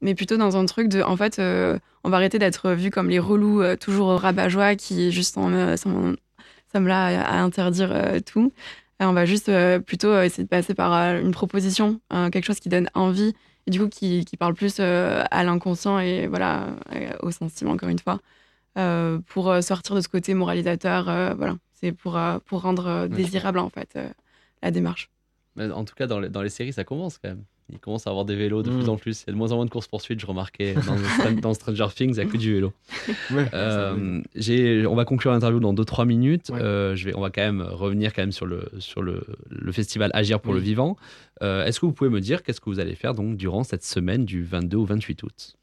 mais plutôt dans un truc de, en fait, on va arrêter d'être vus comme les relous, toujours rabat-joie, qui juste sommes là à interdire tout on va juste euh, plutôt euh, essayer de passer par euh, une proposition, quelque chose qui donne envie et du coup qui, parle plus à l'inconscient et voilà au sentiment encore une fois pour sortir de ce côté moralisateur. voilà, c'est pour pour rendre désirable en fait la démarche. en tout cas, dans les, dans les séries, ça commence quand même. Il commence à avoir des vélos de plus Mm. en plus. Il y a de moins en moins de courses-poursuites, je remarquais. Dans, dans Stranger Things, il n'y a que du vélo. Ouais, Euh, j'ai- on va conclure l'interview dans 2-3 minutes. Ouais. Euh, je vais, on va quand même revenir quand même sur le, sur le, le festival Agir pour Oui. le vivant. Euh, Est-ce que vous pouvez me dire qu'est-ce que vous allez faire donc durant cette semaine du 22 au 28 août?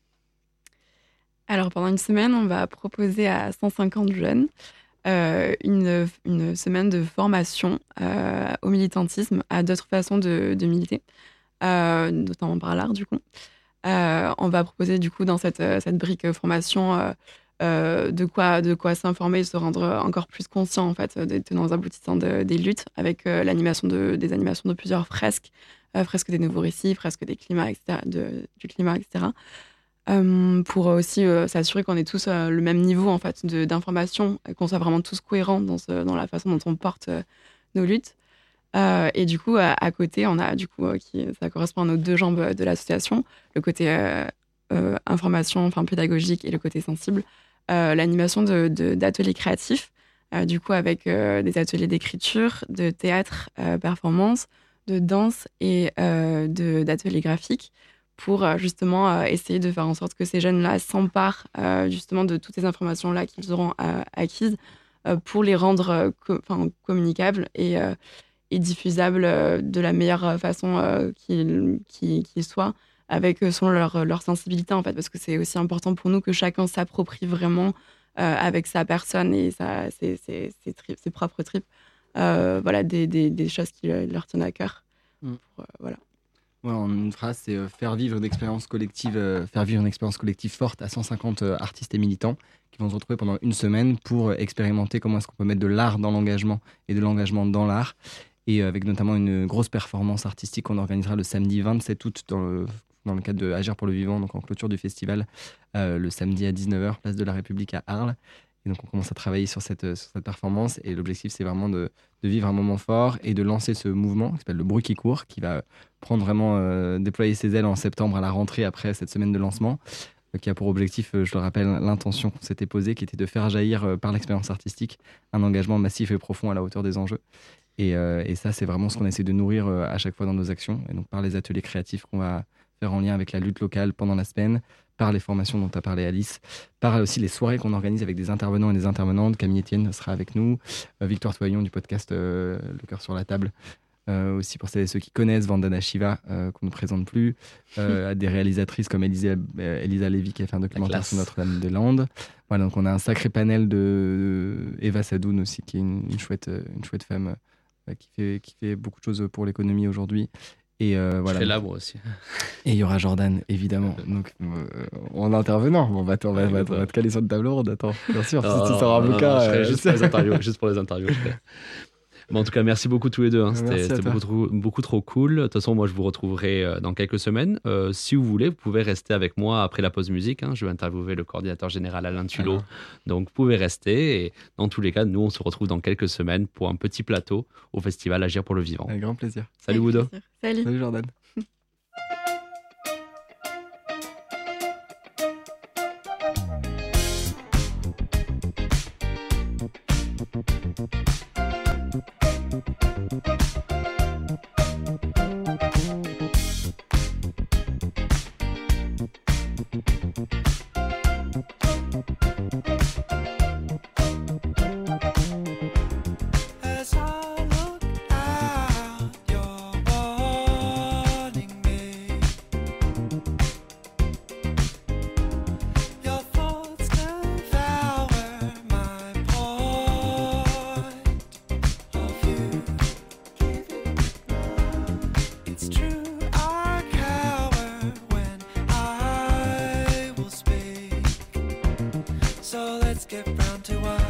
Alors, pendant une semaine, on va proposer à 150 jeunes euh, une, une semaine de formation euh, au militantisme, à d'autres façons de, de militer, euh, notamment par l'art, du coup. Euh, on va proposer, du coup, dans cette, euh, cette brique formation, euh, euh, de quoi, de quoi s'informer, se rendre encore plus conscient, en fait, des tenants aboutissants de- des luttes, avec euh, l'animation de, des animations de plusieurs fresques, euh, fresques des nouveaux récits, fresques des climats, etc., du climat, etc. Euh, pour aussi euh, s'assurer qu'on ait tous euh, le même niveau en fait d'information, qu'on soit vraiment tous cohérents dans, la façon dont on porte euh, nos luttes. Euh, et du coup, à, côté, on a du coup, euh, qui, ça correspond à nos deux jambes de l'association, le côté euh, euh, information, enfin pédagogique et le côté sensible, euh, l'animation de- de- d'ateliers créatifs, euh, du coup avec euh, des ateliers d'écriture, de théâtre, euh, performance, de danse et euh, de- d'ateliers graphiques pour euh, justement euh, essayer de faire en sorte que ces jeunes-là s'emparent euh, justement de toutes ces informations-là qu'ils auront euh, acquises euh, pour les rendre euh, co- communicables et, euh, et diffusables euh, de la meilleure façon euh, qu'il qu'il soit, avec euh, selon leur, leur sensibilité en fait, parce que c'est aussi important pour nous que chacun s'approprie vraiment euh, avec sa personne et sa, ses, ses- ses tripes- ses propres tripes, euh, voilà, des, des- des choses qui leur tiennent à cœur. Mm. Pour, euh, voilà. Ouais, en une phrase, c'est faire vivre une expérience collective, euh, faire vivre une expérience collective forte à 150 euh, artistes et militants qui vont se retrouver pendant une semaine pour expérimenter comment est-ce qu'on peut mettre de l'art dans l'engagement et de l'engagement dans l'art. Et euh, avec notamment une grosse performance artistique qu'on organisera le samedi 27 août dans le, cadre de Agir pour le vivant, donc en clôture du festival, euh, le samedi à 19h, place de la République à Arles. Et donc on commence à travailler sur cette, performance. Et l'objectif, c'est vraiment de, vivre un moment fort et de lancer ce mouvement qui s'appelle le bruit qui court, qui va prendre vraiment, euh, déployer ses ailes en septembre à la rentrée après cette semaine de lancement, qui a pour objectif, je le rappelle, l'intention qu'on s'était posée, qui était de faire jaillir par l'expérience artistique un engagement massif et profond à la hauteur des enjeux. Et, euh, et ça, c'est vraiment ce qu'on essaie de nourrir euh, à chaque fois dans nos actions, et donc par les ateliers créatifs qu'on va faire en lien avec la lutte locale pendant la semaine, par les formations dont tu as parlé Alice, par aussi les soirées qu'on organise avec des intervenants et des intervenantes. Camille Etienne sera avec nous, euh, Victoire Toyon du podcast euh, Le cœur sur la table euh, aussi pour celles et ceux qui connaissent. Vandana Shiva, qu'on ne présente plus, à des réalisatrices comme Elisa, Elisa Lévy qui a fait un documentaire sur Notre-Dame-des-Landes. Voilà, donc on a un sacré panel de, de Eva Sadoun aussi, qui est une, une chouette, une chouette femme qui, fait, qui fait beaucoup de choses pour l'économie aujourd'hui. Et euh, voilà. aussi. Et il y aura Jordan, évidemment. Donc, euh, en intervenant, bon, on, va te, on, va, on va te- on va te caler sur le tableau ronde. Attends, bien sûr, si Non, tu non, sors un bouquin. euh, juste, pour les interviews, juste pour les interviews. je. Bon, en tout cas, merci beaucoup tous les deux. hein. C'était beaucoup, trop- beaucoup trop cool. De toute façon, moi, je vous retrouverai euh, dans quelques semaines. Euh, si vous voulez, vous pouvez rester avec moi après la pause musique. hein. Je vais interviewer le coordinateur général Alain Tulot. Alors. Donc, vous pouvez rester. Et dans tous les cas, nous, on se retrouve dans quelques semaines pour un petit plateau au festival Agir pour le vivant. Avec grand plaisir. Salut plaisir. Salut. Salut Jordan. skip round to us.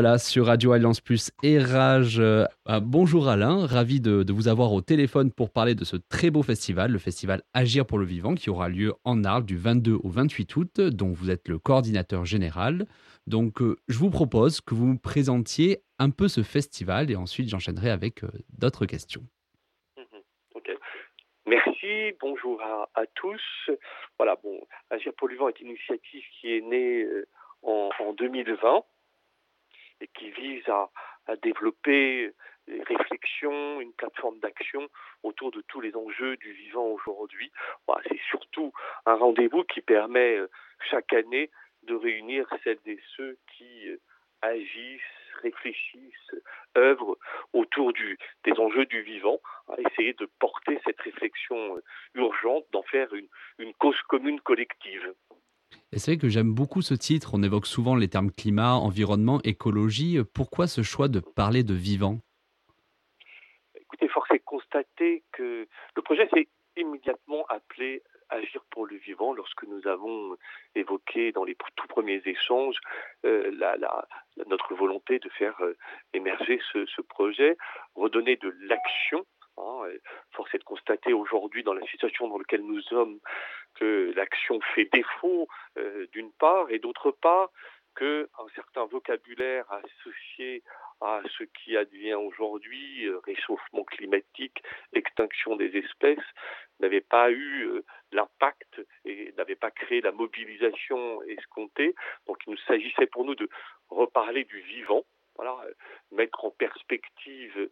Revoilà sur Radio Alliance Plus et Rage. Euh, ah, bonjour Alain, ravi de, vous avoir au téléphone pour parler de ce très beau festival, le festival Agir pour le vivant, qui aura lieu en Arles du 22 au 28 août, dont vous êtes le coordinateur général. Donc, euh, je vous propose que vous me présentiez un peu ce festival et ensuite j'enchaînerai avec euh, d'autres questions. Mhm. Merci, bonjour à, tous. Voilà, bon, Agir pour le vivant est une initiative qui est née en 2020 et qui vise à, développer des réflexions, une plateforme d'action autour de tous les enjeux du vivant aujourd'hui. Voilà, C'est surtout un rendez-vous qui permet euh, chaque année de réunir celles et ceux qui euh, agissent, réfléchissent, œuvrent autour des enjeux du vivant, à essayer de porter cette réflexion euh, urgente, d'en faire une cause commune collective. Et c'est vrai que j'aime beaucoup ce titre. On évoque souvent les termes climat, environnement, écologie. Pourquoi ce choix de parler de vivant? Écoutez, force est constater que le projet s'est immédiatement appelé Agir pour le vivant lorsque nous avons évoqué dans les tout premiers échanges euh, notre volonté de faire euh, émerger ce, ce projet, redonner de l'action. hein. Force est de constater aujourd'hui dans la situation dans laquelle nous sommes que l'action fait défaut euh, d'une part et d'autre part que un certain vocabulaire associé à ce qui advient aujourd'hui, euh, réchauffement climatique, extinction des espèces, n'avait pas eu euh, l'impact et n'avait pas créé la mobilisation escomptée. Donc il nous s'agissait pour nous de reparler du vivant, voilà, mettre en perspective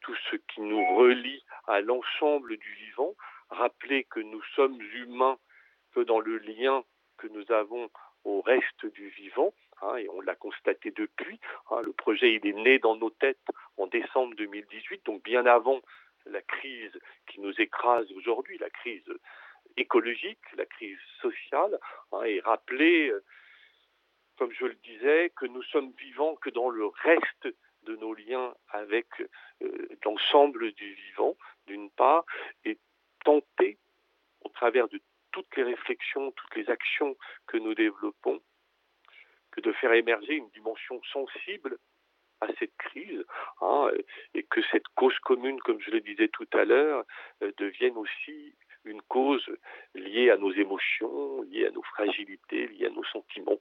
tout ce qui nous relie à l'ensemble du vivant, rappeler que nous sommes humains que dans le lien que nous avons au reste du vivant, hein, et on l'a constaté depuis. hein, le projet est né dans nos têtes en décembre 2018, donc bien avant la crise qui nous écrase aujourd'hui, la crise écologique, la crise sociale, hein, et rappeler, euh, comme je le disais, que nous sommes vivants que dans le reste de nos liens avec euh, l'ensemble du vivant, d'une part, et tenter, au travers de toutes les réflexions, toutes les actions que nous développons, que de faire émerger une dimension sensible à cette crise hein, et que cette cause commune, comme je le disais tout à l'heure, euh, devienne aussi une cause liée à nos émotions, liée à nos fragilités, liée à nos sentiments.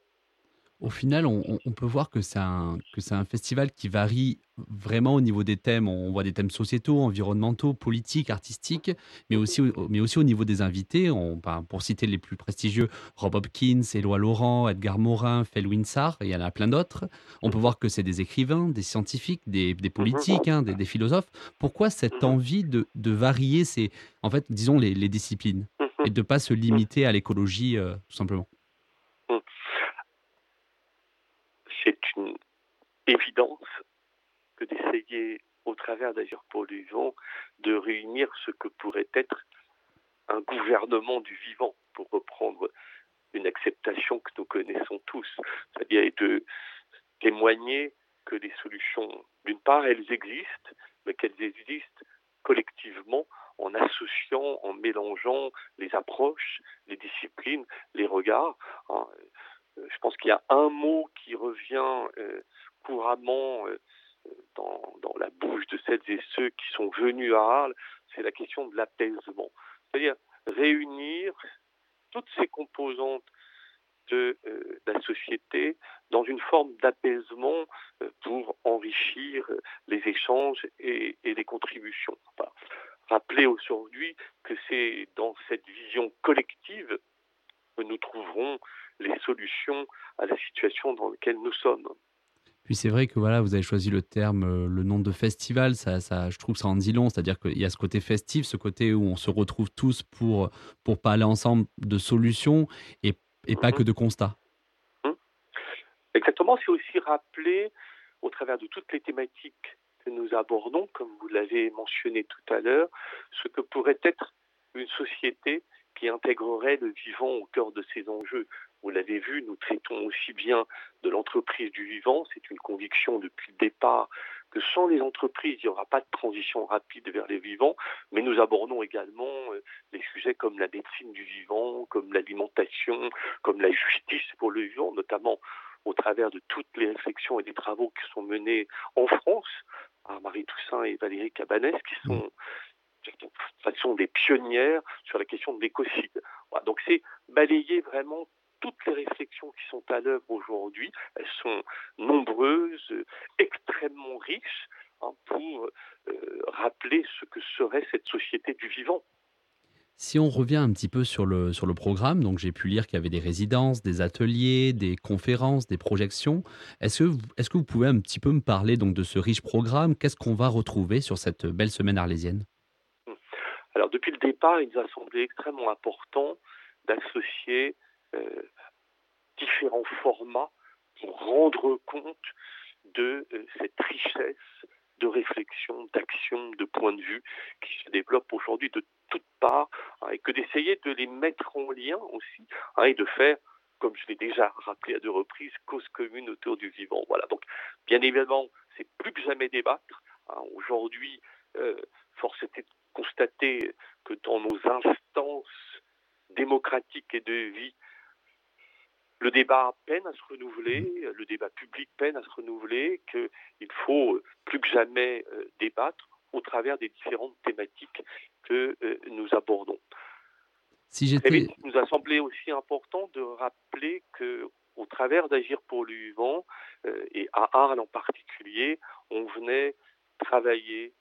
Au final, on, peut voir que c'est un, que c'est un festival qui varie vraiment au niveau des thèmes. On voit des thèmes sociétaux, environnementaux, politiques, artistiques, mais aussi, au- mais aussi au niveau des invités. On, ben, pour citer les plus prestigieux, Rob Hopkins, Éloi Laurent, Edgar Morin, Fel Winsar, il y en a plein d'autres. On peut voir que c'est des écrivains, des scientifiques, des, des politiques, hein, des, des philosophes. Pourquoi cette Mhm. envie de, de varier ces, en fait, disons, les, les disciplines et de ne pas se limiter à l'écologie, euh, tout simplement? C'est une évidence que d'essayer, au travers d'Agir pour le vivant, de réunir ce que pourrait être un gouvernement du vivant, pour reprendre une acceptation que nous connaissons tous, c'est-à-dire de témoigner que les solutions, d'une part, elles existent, mais qu'elles existent collectivement en associant, en mélangeant les approches, les disciplines, les regards. Euh, Je pense qu'il y a un mot qui revient euh, couramment euh, dans, la bouche de celles et ceux qui sont venus à Arles, c'est la question de l'apaisement. C'est-à-dire réunir toutes ces composantes de la société dans une forme d'apaisement pour enrichir les échanges et, les contributions. Voilà. Rappeler aujourd'hui que c'est dans cette vision collective que nous trouverons les solutions à la situation dans laquelle nous sommes. Puis c'est vrai que voilà, vous avez choisi le terme, euh, le nom de festival, ça, ça, je trouve ça en dit long, c'est-à-dire qu'il y a ce côté festif, ce côté où on se retrouve tous pour, pour parler ensemble de solutions et, et pas Mhm. que de constats. Exactement, c'est aussi rappeler, au travers de toutes les thématiques que nous abordons, comme vous l'avez mentionné tout à l'heure, ce que pourrait être une société qui intégrerait le vivant au cœur de ses enjeux. Vous l'avez vu, nous traitons aussi bien de l'entreprise du vivant, c'est une conviction depuis le départ que sans les entreprises, il n'y aura pas de transition rapide vers les vivants, mais nous abordons également euh, des sujets comme la médecine du vivant, comme l'alimentation, comme la justice pour le vivant, notamment au travers de toutes les réflexions et des travaux qui sont menés en France par Marie Toussaint et Valérie Cabanès, qui sont de façon des pionnières sur la question de l'écocide. Voilà, donc c'est balayer vraiment toutes les réflexions qui sont à l'œuvre aujourd'hui. Elles sont nombreuses, extrêmement riches, hein, pour euh, rappeler ce que serait cette société du vivant. Si on revient un petit peu sur le, sur le programme, donc j'ai pu lire qu'il y avait des résidences, des ateliers, des conférences, des projections. Est-ce que, vous- est-ce que vous pouvez un petit peu me parler donc de ce riche programme? Qu'est-ce qu'on va retrouver sur cette belle semaine arlésienne? Alors depuis le départ, il nous a semblé extrêmement important d'associer euh, différents formats pour rendre compte de euh, cette richesse de réflexion, d'action, de points de vue qui se développent aujourd'hui de toutes parts, hein, et que d'essayer de les mettre en lien aussi, hein, et de faire, comme je l'ai déjà rappelé à deux reprises, cause commune autour du vivant. Voilà. Donc, bien évidemment, c'est plus que jamais débattre. hein. Aujourd'hui, euh, force est de constater que dans nos instances démocratiques et de vie, le débat peine à se renouveler, le débat public peine à se renouveler, qu'il faut euh, plus que jamais euh, débattre au travers des différentes thématiques que euh, nous abordons. Si j'étais... il nous a semblé aussi important de rappeler que, au travers d'Agir pour euh, et à Arles en particulier, on venait travailler,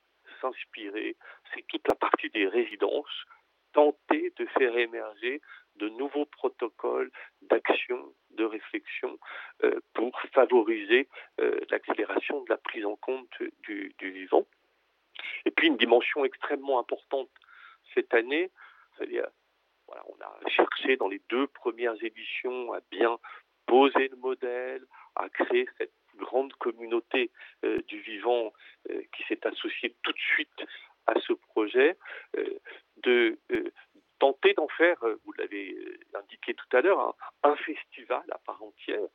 s'inspirer, c'est toute la partie des résidences, tenter de faire émerger de nouveaux protocoles d'action, de réflexion euh, pour favoriser euh, l'accélération de la prise en compte du, vivant. Et puis une dimension extrêmement importante cette année, c'est-à-dire on a cherché dans les deux premières éditions à bien poser le modèle, à créer cette grande communauté euh, du vivant qui s'est associée tout de suite à ce projet, de tenter d'en faire, euh, vous l'avez euh, indiqué tout à l'heure, un, un festival à part entière.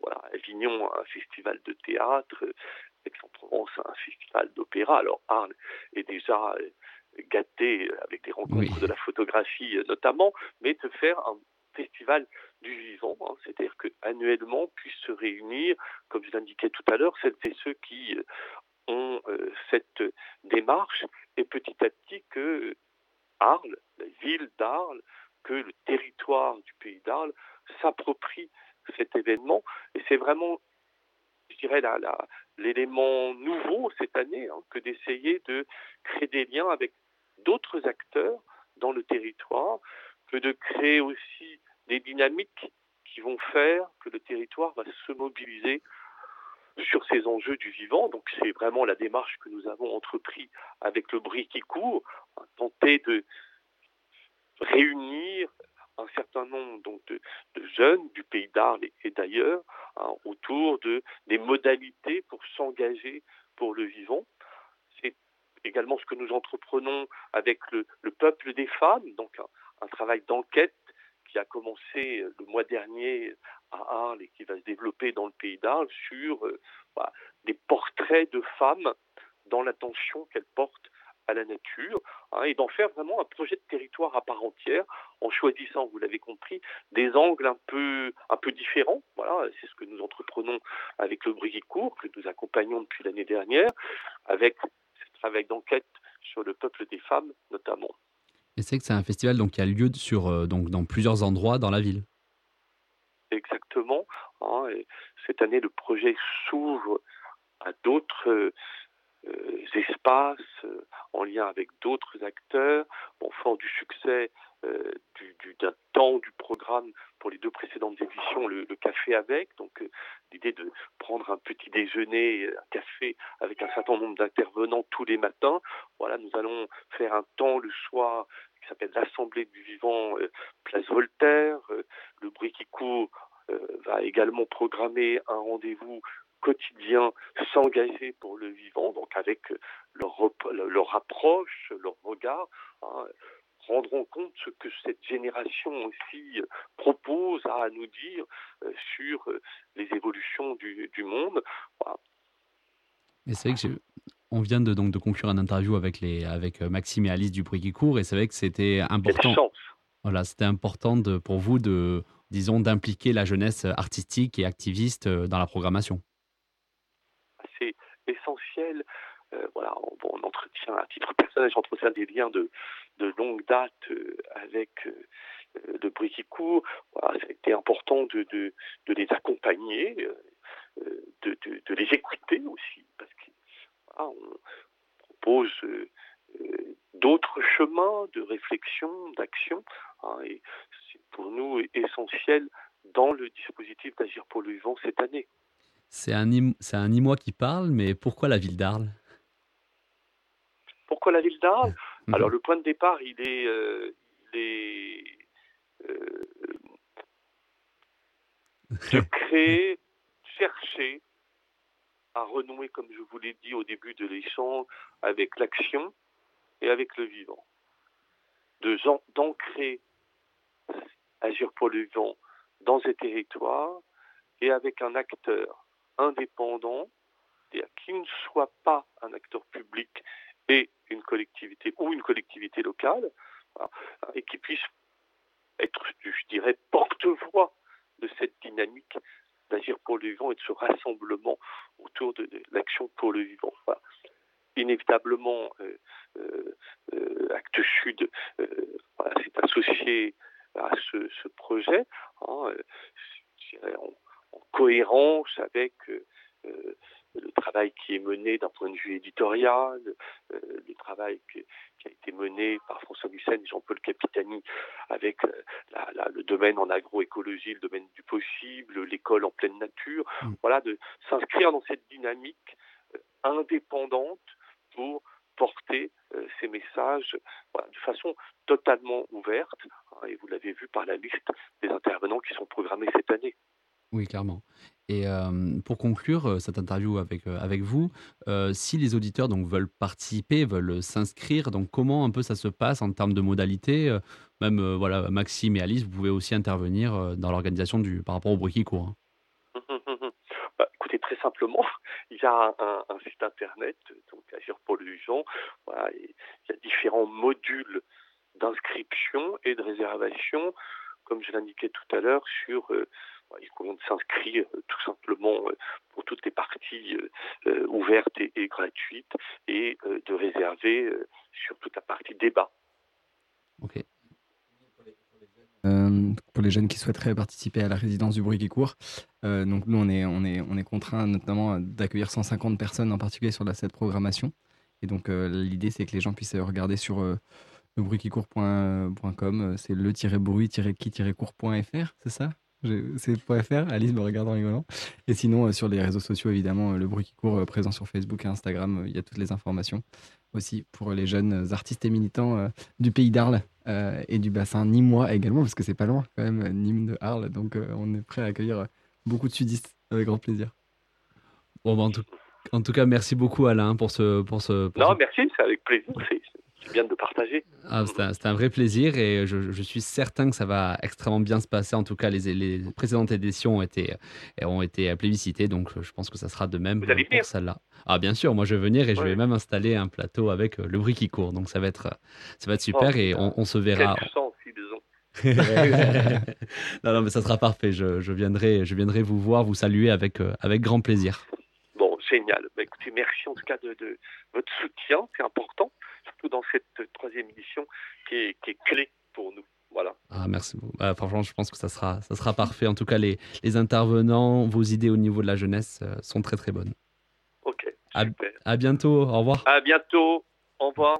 Voilà, Avignon, un festival de théâtre, euh, Aix-en-Provence, un festival d'opéra. Alors Arles est déjà gâté avec des rencontres Oui. de la photographie notamment, mais de faire un festival du vivant, hein, c'est-à-dire que annuellement puissent se réunir, comme je l'indiquais tout à l'heure, celles et ceux qui ont euh, cette démarche, et petit à petit que Arles, la ville d'Arles, que le territoire du pays d'Arles s'approprie cet événement, et c'est vraiment, je dirais, l'élément nouveau cette année, hein, que d'essayer de créer des liens avec d'autres acteurs dans le territoire, que de créer aussi des dynamiques qui vont faire que le territoire va se mobiliser sur ces enjeux du vivant. Donc c'est vraiment la démarche que nous avons entrepris avec le bruit qui court, tenter de réunir un certain nombre de, jeunes du pays d'Arles et, d'ailleurs hein, autour de des modalités pour s'engager pour le vivant. C'est également ce que nous entreprenons avec le, le peuple des femmes, donc un travail d'enquête qui a commencé le mois dernier à Arles et qui va se développer dans le pays d'Arles sur euh, voilà, des portraits de femmes dans l'attention qu'elles portent à la nature hein, et d'en faire vraiment un projet de territoire à part entière en choisissant, vous l'avez compris, des angles un peu, un peu différents. Voilà, c'est ce que nous entreprenons avec le Brigicourt, que nous accompagnons depuis l'année dernière, avec ce travail d'enquête sur le peuple des femmes notamment. Et c'est que c'est un festival donc, qui a lieu sur, euh, donc, dans plusieurs endroits dans la ville. Exactement. hein, et cette année, le projet s'ouvre à d'autres euh, espaces euh, en lien avec d'autres acteurs. Bon, fort du succès du, du- d'un temps du programme pour les deux précédentes éditions, le, le café avec. Donc, l'idée de prendre un petit déjeuner, un café avec un certain nombre d'intervenants tous les matins. Voilà, nous allons faire un temps le soir qui s'appelle l'Assemblée du vivant, euh, place Voltaire. Euh, le bruit qui court euh, va également programmer un rendez-vous quotidien s'engager pour le vivant, donc avec leur approche, leur regard, hein, rendront compte ce que cette génération aussi euh, propose à nous dire euh, sur euh, les évolutions du, du monde. Voilà. Et c'est vrai que on vient de, donc, de conclure un interview avec, les, avec Maxime et Alice du Bruit qui court, et c'est vrai que c'était important. Voilà, c'était important de, pour vous de, disons, d'impliquer la jeunesse artistique et activiste dans la programmation. C'est essentiel. Euh, voilà, on, entretient à titre personnel, des liens de, de longue date euh, avec euh, le bruit qui court. Voilà, ça a été important de, de, de les accompagner, de, de, de les écouter aussi, parce que voilà, on propose d'autres chemins de réflexion, d'action, hein, et c'est pour nous essentiel dans le dispositif d'Agir pour le vivant cette année. C'est un, c'est un qui parle, mais pourquoi la ville d'Arles? Pourquoi la ville d'Arles Mhm. Alors le point de départ, il est, euh, il est euh, de créer, chercher à renouer, comme je vous l'ai dit au début de l'échange, avec l'action et avec le vivant. De d'ancrer agir pour le vivant dans ces territoires et avec un acteur indépendant et qui ne soit pas un acteur public et une collectivité ou une collectivité locale voilà, et qui puisse être, je dirais, porte-voix de cette dynamique d'agir pour le vivant et de ce rassemblement autour de, l'action pour le vivant. Inévitablement, euh, euh, euh, Actes Sud euh, s'est associé à ce, projet, hein, en, en cohérence avec le travail qui est mené d'un point de vue éditorial, euh, le travail que- qui a été mené par François Mussen et Jean-Paul Capitani avec euh, la- la- le domaine en agroécologie, le domaine du possible, l'école en pleine nature, Mm. voilà, de s'inscrire dans cette dynamique euh, indépendante pour porter ces messages voilà, de façon totalement ouverte. hein, et vous l'avez vu par la liste des intervenants qui sont programmés cette année. Oui, clairement. Et euh, pour conclure euh, cette interview avec, euh, vous, si les auditeurs donc, veulent participer, veulent s'inscrire, donc comment un peu ça se passe en termes de modalités Même voilà, Maxime et Alice, vous pouvez aussi intervenir dans l'organisation par rapport au bruit qui court. hein. Bah, écoutez, très simplement, il y a un, site internet, donc Agir vivant. Voilà, il y a différents modules d'inscription et de réservation, comme je l'indiquais tout à l'heure, sur il convient de s'inscrire euh, tout simplement euh, pour toutes les parties euh, ouvertes et, gratuites et de réserver sur toute la partie débat. Ok. Pour les jeunes qui souhaiteraient participer à la résidence du bruit qui court. Donc nous, on est, on contraint notamment d'accueillir 150 personnes en particulier sur la, cette programmation. Et donc l'idée, c'est que les gens puissent regarder sur lebruitquicourt.com. C'est le-bruit-qui-court.fr, c'est ça? J'ai- C'est .fr Alice me regarde en rigolant. Et sinon, euh, sur les réseaux sociaux, évidemment, euh, le bruit qui court euh, présent sur Facebook et Instagram, euh, il y a toutes les informations aussi pour les jeunes artistes et militants euh, du pays d'Arles euh, et du bassin nîmois également, parce que c'est pas loin quand même, Nîmes de Arles. Donc euh, on est prêt à accueillir beaucoup de sudistes avec grand plaisir. Bon, bah, en, tout, en tout cas, merci beaucoup Alain pour ce... Pour ce, pour Non, ce- merci, c'est avec plaisir. C'est c'est bien de partager. Ah, C'était un, vrai plaisir et je, je suis certain que ça va extrêmement bien se passer. En tout cas, les, les précédentes éditions ont été, ont été plébiscitées, donc je pense que ça sera de même Vous allez pour venir celle-là. Ah, bien sûr, moi je vais venir et je vais même installer un plateau avec euh, le bruit qui court, donc ça va être, ça va être super Oh, et on, on se verra. Non, non, mais ça sera parfait. Je, je viendrai, je viendrai vous voir, vous saluer avec, euh, avec grand plaisir. Bon, génial. Bah, écoutez, merci en tout cas de, de votre soutien, c'est important, surtout dans cette troisième édition qui est, qui est clé pour nous. Voilà. Ah, merci beaucoup. Ah, franchement, je pense que ça sera, ça sera parfait. En tout cas, les, les intervenants, vos idées au niveau de la jeunesse euh, sont très très bonnes. Ok. À bientôt. Au revoir. À bientôt. Au revoir.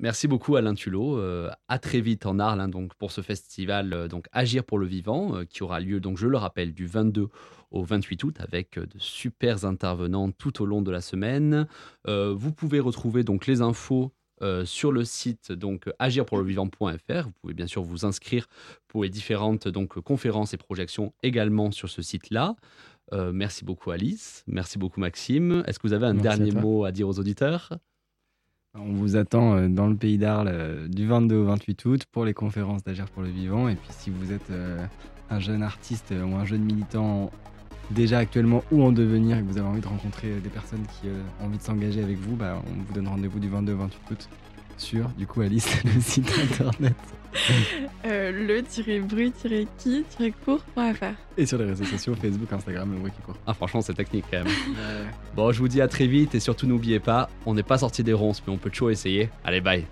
Merci beaucoup Alain Tulot. Euh, à très vite en Arles hein, donc pour ce festival euh, donc Agir pour le vivant euh, qui aura lieu donc je le rappelle du 22 au 28 août avec de super intervenants tout au long de la semaine. Vous pouvez retrouver donc les infos euh, sur le site donc agirpourlevivant.fr. Vous pouvez bien sûr vous inscrire pour les différentes donc conférences et projections également sur ce site-là. Euh, merci beaucoup Alice, merci beaucoup Maxime. Est-ce que vous avez un Merci dernier mot à dire aux auditeurs? On vous attend euh, dans le pays d'Arles euh, du 22 au 28 août pour les conférences d'Agir pour le vivant. Et puis si vous êtes euh, un jeune artiste euh, ou un jeune militant déjà actuellement ou en devenir et que vous avez envie de rencontrer euh, des personnes qui euh, ont envie de s'engager avec vous, bah, on vous donne rendez-vous du 22 au 28 août sur, du coup, Alice, le site internet Euh, le-bruit-qui-court.fr. et sur les réseaux sociaux, Facebook, Instagram, le bruit qui court. Ah, franchement, c'est technique quand même. Bon, je vous dis à très vite et surtout n'oubliez pas, on n'est pas sorti des ronces, mais on peut toujours essayer. Allez, bye